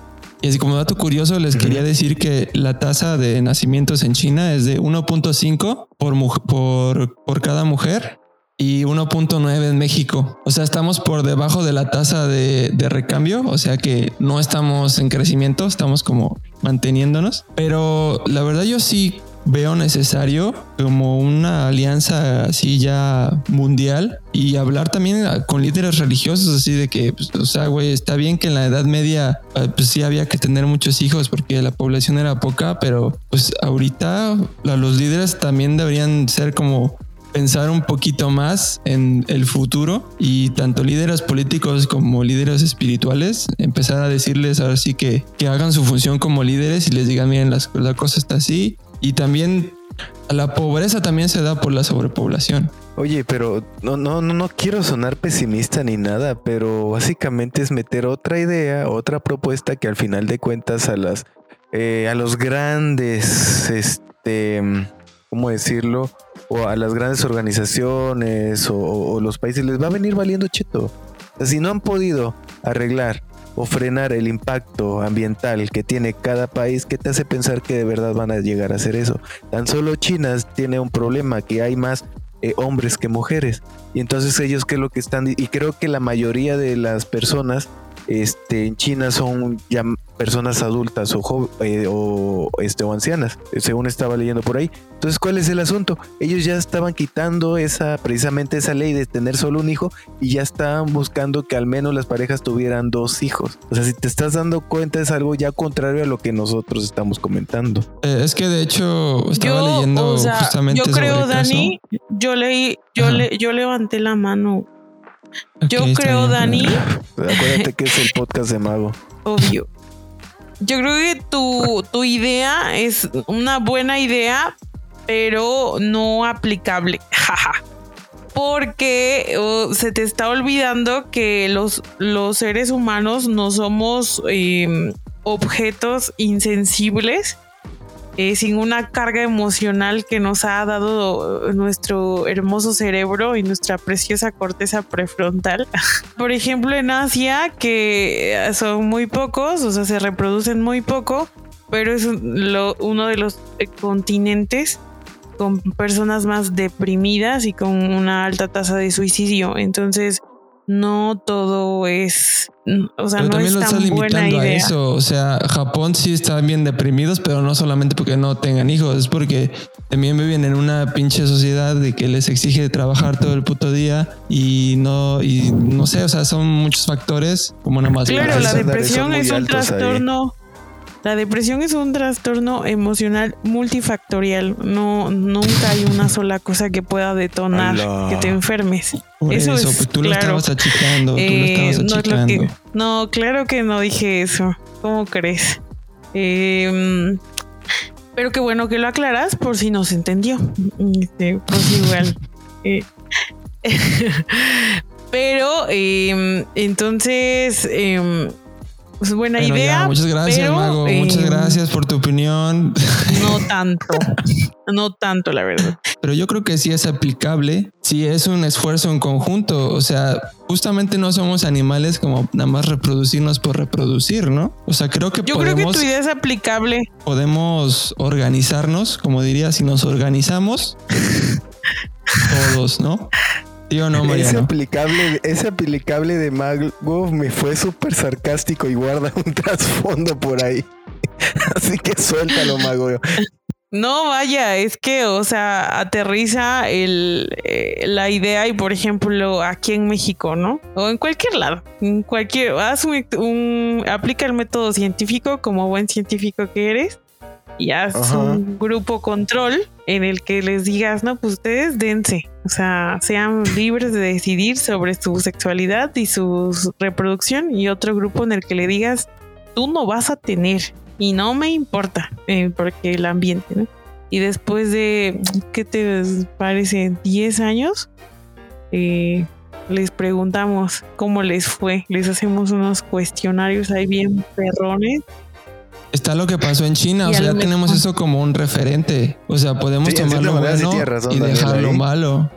Y así como dato curioso, les quería decir que la tasa de nacimientos en China es de 1.5 por, por, por cada mujer y 1.9 en México. O sea, estamos por debajo de la tasa de, de, recambio, o sea que no estamos en crecimiento, estamos como manteniéndonos. Pero la verdad yo sí veo necesario como una alianza así ya mundial y hablar también con líderes religiosos así de que, pues, o sea, güey, está bien que en la Edad Media eh, pues sí había que tener muchos hijos porque la población era poca, pero pues ahorita los líderes también deberían ser como pensar un poquito más en el futuro y tanto líderes políticos como líderes espirituales empezar a decirles ahora sí que, que hagan su función como líderes y les digan miren las, la cosa está así y también la pobreza también se da por la sobrepoblación. Oye, pero no, no, no, no quiero sonar pesimista ni nada, pero básicamente es meter otra idea, otra propuesta que al final de cuentas a las eh, a los grandes, este, ¿cómo decirlo? o a las grandes organizaciones o, los países les va a venir valiendo cheto. si no han podido arreglar o frenar el impacto ambiental que tiene cada país, ¿qué te hace pensar que de verdad van a llegar a hacer eso? Tan solo China tiene un problema, que hay más eh, hombres que mujeres. Y entonces ellos qué es lo que están, y creo que la mayoría de las personas este, en China son ya personas adultas o, eh, o, este, o ancianas, según estaba leyendo por ahí. Entonces, ¿cuál es el asunto? Ellos ya estaban quitando esa, precisamente esa ley de tener solo un hijo y ya estaban buscando que al menos las parejas tuvieran dos hijos. O sea, si te estás dando cuenta es algo ya contrario a lo que nosotros estamos comentando. Eh, es que de hecho estaba leyendo justamente Yo creo, Dani, yo leí, yo, le, yo levanté la mano yo creo, Dani. Acuérdate que es el podcast de Mago. Obvio. Yo creo que tu, tu idea es una buena idea, pero no aplicable. Porque oh, se te está olvidando que los, los seres humanos no somos em, objetos insensibles eh, sin una carga emocional que nos ha dado nuestro hermoso cerebro y nuestra preciosa corteza prefrontal. Por ejemplo, en Asia, que son muy pocos, o sea, se reproducen muy poco, pero es uno de los eh, continentes con personas más deprimidas y con una alta tasa de suicidio. Entonces, no todo es, o sea, no es tan buena idea. A eso, o sea, Japón sí están bien deprimidos, pero no solamente porque no tengan hijos, es porque también viven en una pinche sociedad de que les exige trabajar todo el puto día y no y no sé, o sea, son muchos factores como nada más. Claro, la depresión es un trastorno la depresión es un trastorno emocional multifactorial. No, nunca hay una sola cosa que pueda detonar que te enfermes. eso, es pues tú lo estabas achicando. tú lo eh, estabas achicando. No, claro que no dije eso. ¿Cómo crees? Em, pero qué bueno que lo aclaras por si no se entendió. Este, pues igual. Eh, pero em, entonces em, pues buena idea. muchas gracias, Mago. muchas em, gracias por tu opinión. No tanto, no tanto, la verdad. Pero yo creo que sí es aplicable, sí es un esfuerzo en conjunto. O sea, justamente no somos animales como nada más reproducirnos por reproducir, ¿no? O sea, creo que yo creo que tu idea es aplicable. Podemos organizarnos, como diría, si nos organizamos todos, ¿no? No, Ese aplicable, ese aplicable de Mago me fue súper sarcástico y guarda un trasfondo por ahí. Así que suéltalo, Mago. No, vaya, es que, o sea, aterriza el, eh, la idea y, por ejemplo, aquí en México, ¿no? O en cualquier lado, en cualquier, haz un, aplica el método científico como buen científico que eres y haz un grupo control en el que les digas, no, pues ustedes dense, o sea, sean libres de decidir sobre su sexualidad y su reproducción y otro grupo en el que le digas, tú no vas a tener y no me importa, eh, porque el ambiente, ¿no? Y después de, ¿qué te parece? 10 años, eh, les preguntamos cómo les fue, les hacemos unos cuestionarios ahí bien perrones Está lo que pasó en China, o sea, ya tenemos eso como un referente. O sea, podemos tomar lo bueno y dejar lo malo.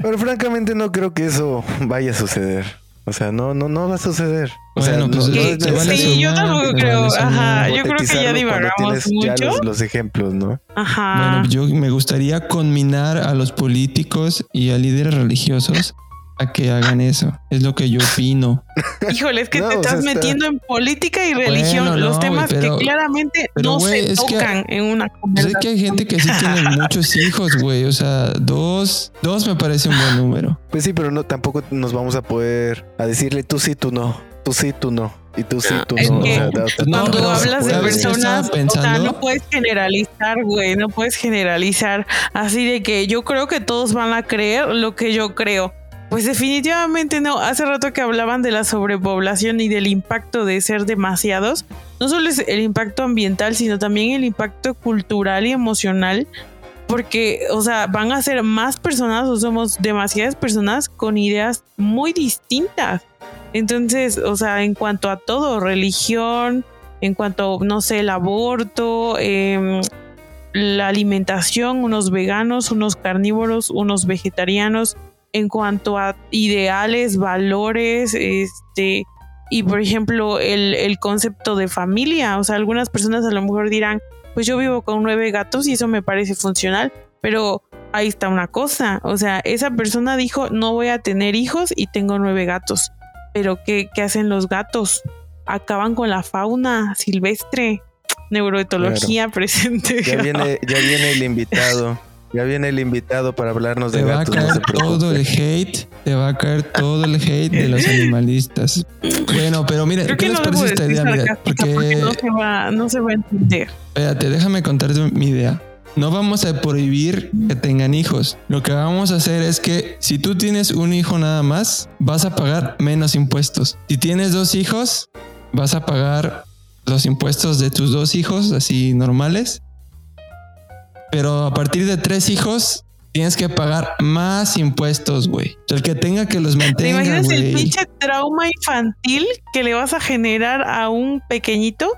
Pero francamente no creo que eso vaya a suceder. O sea, no, no, no va a suceder. O sea, Bueno, pues, no- Que- no- vale sí, yo sumar, tampoco te creo. vale Ajá, yo creo que ya divagamos tienes ya mucho. los, los ejemplos, ¿no? Ajá. Bueno, yo me gustaría conminar a los políticos y a líderes religiosos a que hagan eso. Es lo que yo opino. Híjole, es que No, te o sea, estás está- metiendo en política y religión, Bueno, los no, temas pero- que claramente pero, no se que- tocan en una Pues conversación. que hay gente que sí tiene muchos hijos, güey. O sea, dos, dos me parece un buen número. Pues sí, pero no tampoco nos vamos a poder a decirle tú sí, tú no, tú sí, tú no, y tú sí, tú Es no. que o sea, da- no, Cuando hablas de ¿sabes qué estaba personas, o sea, pensando? no puedes generalizar, güey, no puedes generalizar así de que yo creo que todos van a creer lo que yo creo. Pues definitivamente no. Hace rato que hablaban de la sobrepoblación y del impacto de ser demasiados. No solo es el impacto ambiental, sino también el impacto cultural y emocional. Porque, o sea, van a ser más personas o somos demasiadas personas con ideas muy distintas. Entonces, o sea, en cuanto a todo, religión, en cuanto, no sé, el aborto, em, la alimentación, unos veganos, unos carnívoros, unos vegetarianos, en cuanto a ideales, valores, este, y por ejemplo, el, el concepto de familia. O sea, algunas personas a lo mejor dirán, pues yo vivo con nueve gatos y eso me parece funcional, pero ahí está una cosa. O sea, esa persona dijo, no voy a tener hijos y tengo nueve gatos. Pero ¿qué, qué hacen los gatos? Acaban con la fauna silvestre. Neuroetología presente. Ya viene, ya viene el invitado. Ya viene el invitado para hablarnos de Te va a gatos. no caer todo el hate, te va a caer todo el hate de los animalistas. Bueno, pero mira, Creo ¿qué que les no parece esta idea? Mira, sarcástica porque, porque no se, va, no se va a entender. espérate, déjame contarte mi idea. No vamos a prohibir que tengan hijos. Lo que vamos a hacer es que si tú tienes un hijo nada más, vas a pagar menos impuestos. Si tienes dos hijos, vas a pagar los impuestos de tus dos hijos, así normales. Pero a partir de tres hijos, tienes que pagar más impuestos, güey. El que tenga que los ¿Te mantenga, imaginas el güey. pinche trauma infantil que le vas a generar a un pequeñito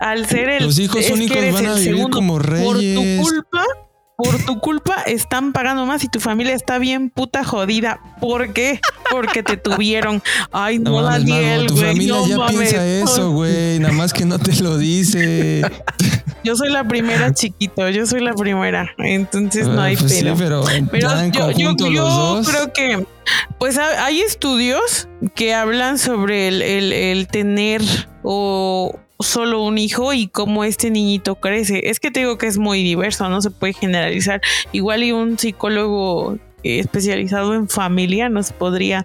al ser el Los hijos únicos van a el vivir segundo? como Por tu reyes. culpa, por tu culpa están pagando más y tu familia está bien puta jodida. ¿Por qué? Porque te tuvieron. Ay, no, No mames, Mago, Daniel, tu güey. familia no ya mames. piensa eso, güey. Nada más que no te lo dice. Yo soy la primera chiquito, yo soy la primera. Entonces no hay Pues sí, pelo. pero, en- Pero en yo, yo- yo los dos. creo que, pues ha- hay estudios que hablan sobre el, el- el tener o solo un hijo y cómo este niñito crece. Es que te digo que es muy diverso, no se puede generalizar. Igual y un psicólogo eh, especializado en familia nos podría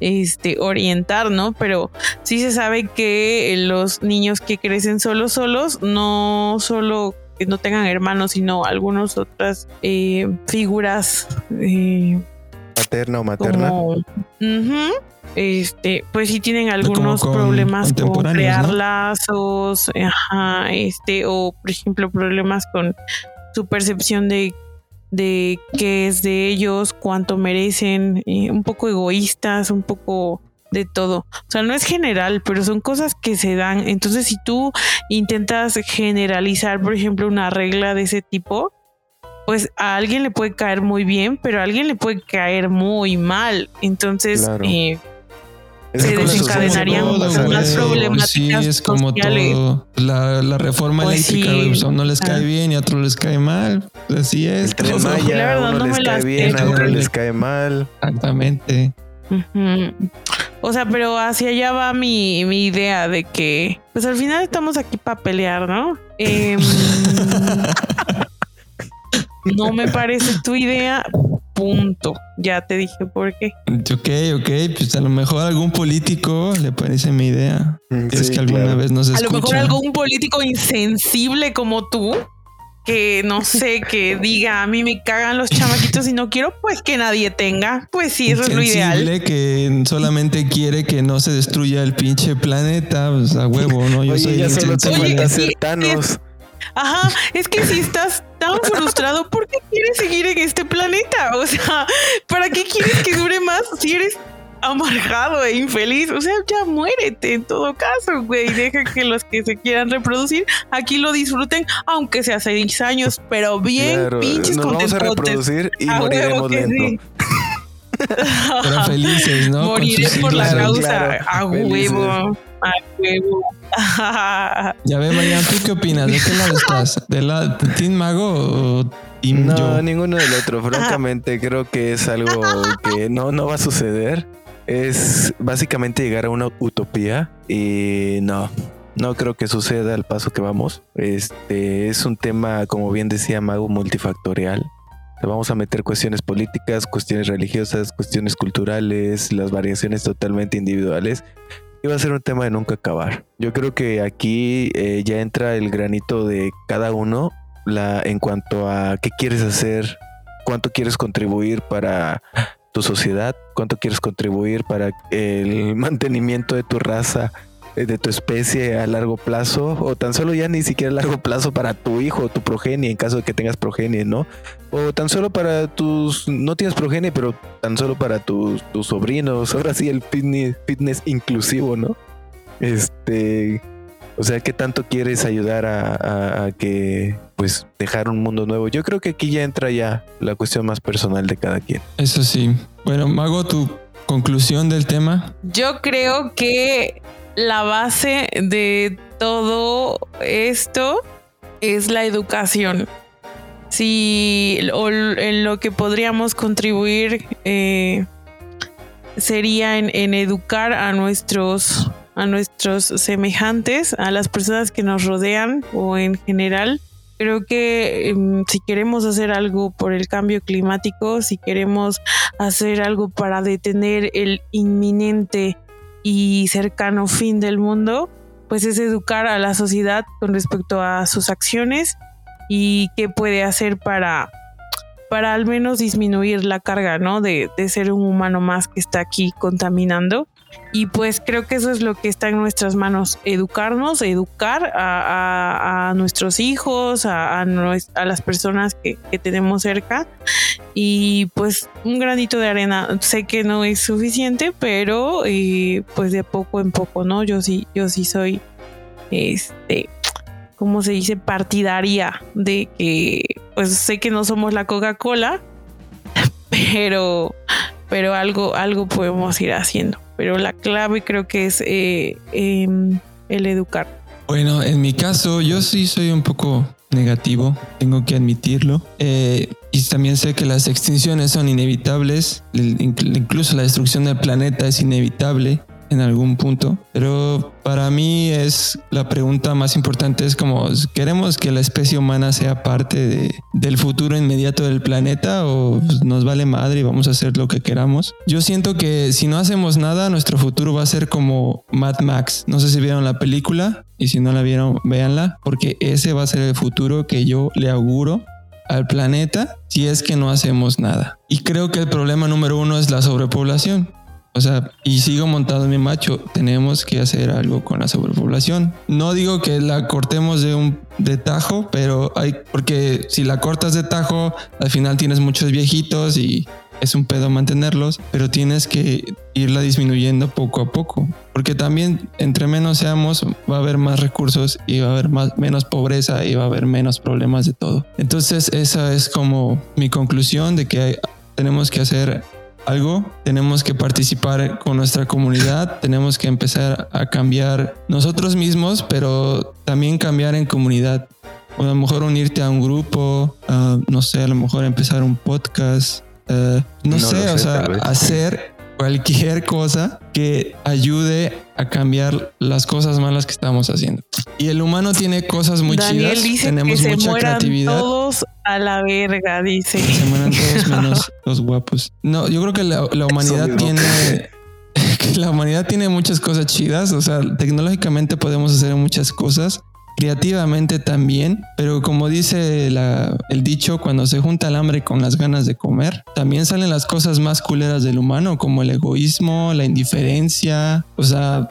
este, orientar, ¿no? Pero sí se sabe que los niños que crecen solos, solos, no solo que no tengan hermanos, sino algunas otras eh, figuras eh, Materna o materna. como este pues sí tienen algunos con problemas con crear ¿no? lazos ajá, este o por ejemplo problemas con su percepción de de qué es de ellos cuánto merecen eh, un poco egoístas un poco de todo. O sea, no es general, pero son cosas que se dan. Entonces, si tú intentas generalizar, por ejemplo, una regla de ese tipo, pues a alguien le puede caer muy bien, pero a alguien le puede caer muy mal. Entonces, Claro. eh, se desencadenarían. ¿sabes? problemáticas Sí, es como sociales. todo. La, la reforma Pues eléctrica, sí. pues a uno les Ah. cae bien y a otros les cae mal. Así es. El La verdad, uno no les me cae bien, a otro les cae mal. Exactamente. O sea, pero hacia allá va mi, mi idea de que, pues al final estamos aquí para pelear, ¿no? Em, no me parece tu idea, punto. Ya te dije por qué. Ok, ok, pues a lo mejor a algún político le parece mi idea. Mm, es que alguna claro. vez nos A escucha. lo mejor algún político insensible como tú, que no sé, que diga, a mí me cagan los chamaquitos y no quiero, pues que nadie tenga. Pues sí, eso es lo ideal. Que solamente quiere que no se destruya el pinche planeta, pues a huevo, ¿no? Yo Oye, soy ya solo te falta ser Thanos. Ajá, es que si estás tan frustrado, ¿por qué quieres seguir en este planeta? O sea, ¿para qué quieres que dure más si eres amargado e infeliz? O sea, ya muérete en todo caso, güey. Deja que los que se quieran reproducir aquí lo disfruten, aunque sea seis años, pero bien Claro, pinches nos vamos a reproducir y A moriremos lento. sí. Pero felices, ¿no? Moriré por la causa. claro. A Felices. huevo. A huevo. Ya ve, Mariana, ¿tú qué opinas? ¿De qué lado estás? ¿De la de Team Mago o Team No, Joe? ninguno del otro. Francamente, creo que es algo que no, no va a suceder. Es básicamente llegar a una utopía y no, no creo que suceda al paso que vamos. Este es un tema, como bien decía Mago, multifactorial. Vamos a meter cuestiones políticas, cuestiones religiosas, cuestiones culturales, las variaciones totalmente individuales. Va a ser un tema de nunca acabar. Yo creo que aquí eh, ya entra el granito de cada uno la, en cuanto a qué quieres hacer, cuánto quieres contribuir para tu sociedad, cuánto quieres contribuir para el mantenimiento de tu raza, de tu especie a largo plazo, o tan solo ya ni siquiera a largo plazo para tu hijo o tu progenie, en caso de que tengas progenie, ¿no? O tan solo para tus, no tienes progenie, pero tan solo para tus, tus sobrinos, ahora sí el fitness, fitness inclusivo, ¿no? Este, o sea, ¿qué tanto quieres ayudar a, a- a que, pues, dejar un mundo nuevo? Yo creo que aquí ya entra ya la cuestión más personal de cada quien. Eso sí. Bueno, Mago, tu conclusión del tema. Yo creo que la base de todo esto es la educación. Si en lo que podríamos contribuir eh, sería en, en educar a nuestros a nuestros semejantes, a las personas que nos rodean o en general. Creo que em, si queremos hacer algo por el cambio climático, si queremos hacer algo para detener el inminente y cercano fin del mundo, pues es educar a la sociedad con respecto a sus acciones y qué puede hacer para, para al menos disminuir la carga, ¿no? De, de ser un humano más que está aquí contaminando. Y pues creo que eso es lo que está en nuestras manos, educarnos, educar a, a- nuestros hijos, a, a las personas que, que tenemos cerca. Y pues un granito de arena, sé que no es suficiente, pero eh, pues de poco en poco, ¿no? Yo sí, yo sí soy, este, ¿cómo se dice? Partidaria de que, pues sé que no somos la Coca-Cola, pero, pero algo, algo podemos ir haciendo. Pero la clave creo que es eh, em, el educar. Bueno, en mi caso, yo sí soy un poco negativo, tengo que admitirlo. Eh, y también sé que las extinciones son inevitables, incluso la destrucción del planeta es inevitable en algún punto. Pero para mí es la pregunta más importante es como, ¿queremos que la especie humana sea parte de- del futuro inmediato del planeta o pues, nos vale madre y vamos a hacer lo que queramos? Yo siento que si no hacemos nada, nuestro futuro va a ser como Mad Max. No sé si vieron la película y si no la vieron, véanla, porque ese va a ser el futuro que yo le auguro al planeta si es que no hacemos nada. Y creo que el problema número uno es la sobrepoblación. O sea, y sigo montado en mi macho, tenemos que hacer algo con la sobrepoblación. No digo que la cortemos de un de tajo, pero hay porque si la cortas de tajo, al final tienes muchos viejitos y es un pedo mantenerlos, pero tienes que irla disminuyendo poco a poco, porque también entre menos seamos va a haber más recursos y va a haber más menos pobreza y va a haber menos problemas de todo. Entonces, esa es como mi conclusión de que hay- tenemos que hacer algo, tenemos que participar con nuestra comunidad, tenemos que empezar a cambiar nosotros mismos, pero también cambiar en comunidad. O a lo mejor unirte a un grupo, no sé, a lo mejor empezar un podcast, eh, no, No sé, o sé, sea, hacer cualquier cosa que ayude a cambiar las cosas malas que estamos haciendo. Y el humano tiene cosas muy Daniel chidas, dice tenemos que se mucha mueran creatividad. todos a la verga, dice. Se mueran todos menos los guapos. No, yo creo que la, la humanidad tiene. que la humanidad tiene muchas cosas chidas. O sea, tecnológicamente podemos hacer muchas cosas. Creativamente también. Pero como dice el dicho, cuando se junta el hambre con las ganas de comer, también salen las cosas más culeras del humano, como el egoísmo, la indiferencia. O sea,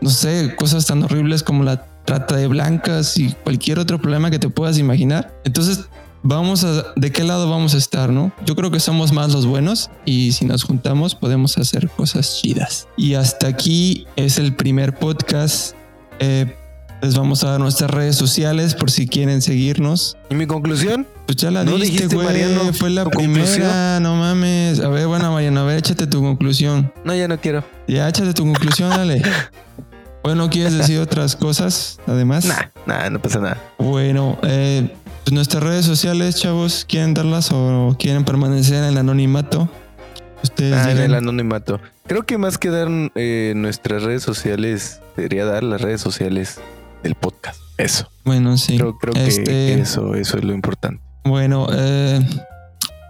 no sé, cosas tan horribles como la trata de blancas y cualquier otro problema que te puedas imaginar. Entonces, vamos a de qué lado vamos a estar, ¿no? Yo creo que somos más los buenos y si nos juntamos podemos hacer cosas chidas. Y hasta aquí es el primer podcast. Eh, Les vamos a dar nuestras redes sociales por si quieren seguirnos. ¿Y mi conclusión? Pues ya la ¿No diste, güey. Fue la primera, conclusión? no mames. A ver, bueno, Mariano, a ver, échate tu conclusión. No, ya no quiero. Ya, échate tu conclusión, dale. Bueno, ¿quieres decir otras cosas además? Nah, nah, no pasa nada. Bueno, eh, pues nuestras redes sociales, chavos, ¿quieren darlas o quieren permanecer en el anonimato? Ustedes Ah, en el anonimato. Creo que más que dar eh, nuestras redes sociales, sería dar las redes sociales del podcast. Eso. Bueno, sí. Creo, creo que- Este- que eso, eso es lo importante. Bueno, eh,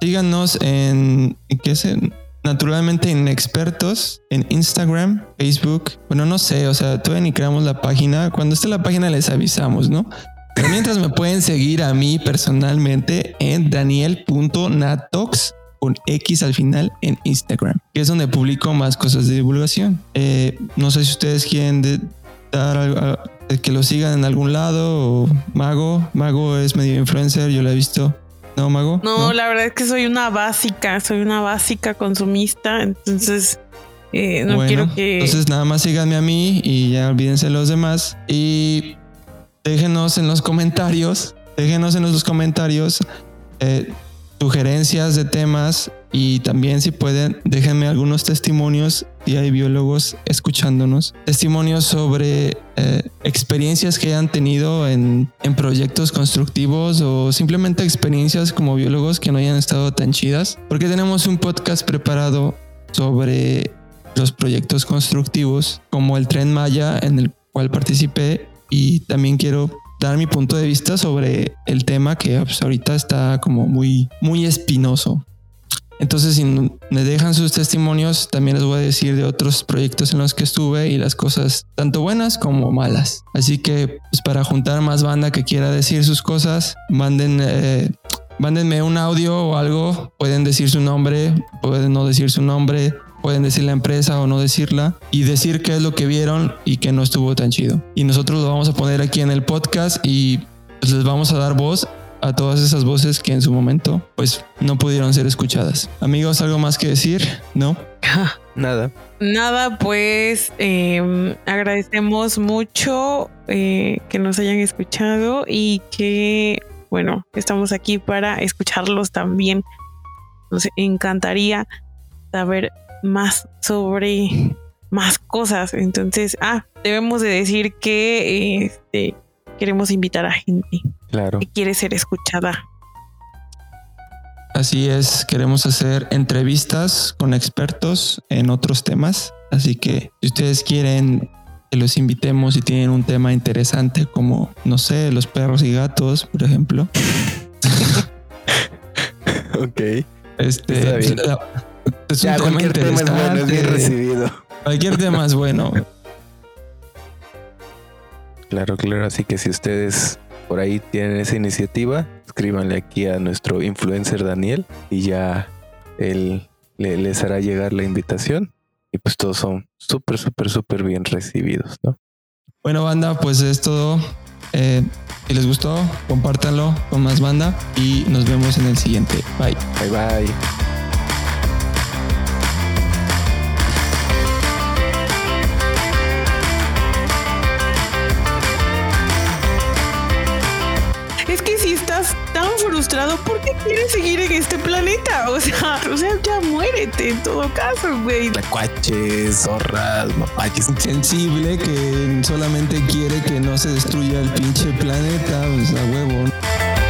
síganos en, ¿qué es? En- Naturalmente en expertos, en Instagram, Facebook. Bueno, no sé, o sea, todavía ni creamos la página. Cuando esté la página les avisamos, ¿no? Pero mientras me pueden seguir a mí personalmente en daniel.natox con X al final en Instagram, que es donde publico más cosas de divulgación. Eh, no sé si ustedes quieren de- dar algo- que lo sigan en algún lado o Mago. Mago es medio influencer, yo lo he visto. ¿No, Mago? No, la verdad es que soy una básica, soy una básica consumista, entonces eh, no Bueno, quiero que... Entonces nada más síganme a mí y ya olvídense los demás. Y déjenos en los comentarios, déjenos en los comentarios eh, sugerencias de temas y también si pueden déjenme algunos testimonios y hay biólogos escuchándonos. Testimonios sobre eh, experiencias que hayan tenido en, en proyectos constructivos o simplemente experiencias como biólogos que no hayan estado tan chidas. Porque tenemos un podcast preparado sobre los proyectos constructivos como el tren Maya en el cual participé y también quiero dar mi punto de vista sobre el tema que pues, ahorita está como muy muy espinoso. Entonces, si me dejan sus testimonios, también les voy a decir de otros proyectos en los que estuve y las cosas tanto buenas como malas. Así que, pues para juntar más banda que quiera decir sus cosas, manden, eh, mándenme un audio o algo. Pueden decir su nombre, pueden no decir su nombre, pueden decir la empresa o no decirla y decir qué es lo que vieron y que no estuvo tan chido. Y nosotros lo vamos a poner aquí en el podcast y pues, les vamos a dar voz a todas esas voces que en su momento pues no pudieron ser escuchadas. Amigos, ¿algo más que decir? ¿No? Nada. Nada, pues eh, agradecemos mucho eh, que nos hayan escuchado y que, bueno, estamos aquí para escucharlos también. Nos encantaría saber más sobre más cosas. Entonces, ah, debemos de decir que eh, este, queremos invitar a gente Claro. que quiere ser escuchada. Así es, queremos hacer entrevistas con expertos en otros temas. Así que si ustedes quieren que los invitemos y tienen un tema interesante como, no sé, los perros y gatos, por ejemplo. Ok. Este, Está bien. es un Ya, tema cualquier tema es bueno, es bien interesante. recibido. Cualquier tema es bueno. Claro, claro. Así que si ustedes por ahí tienen esa iniciativa, escríbanle aquí a nuestro influencer Daniel y ya él le- les hará llegar la invitación. Y pues todos son súper, súper, súper bien recibidos, ¿no? Bueno, banda, pues es todo. Eh, si les gustó, compártanlo con más banda y nos vemos en el siguiente. Bye. Bye bye. Frustrado, ¿por qué quieres seguir en este planeta? O sea, o sea, ya muérete en todo caso, güey. Tlacuaches, zorras, mapaches. sensible que solamente quiere que no se destruya el pinche planeta, pues a huevo.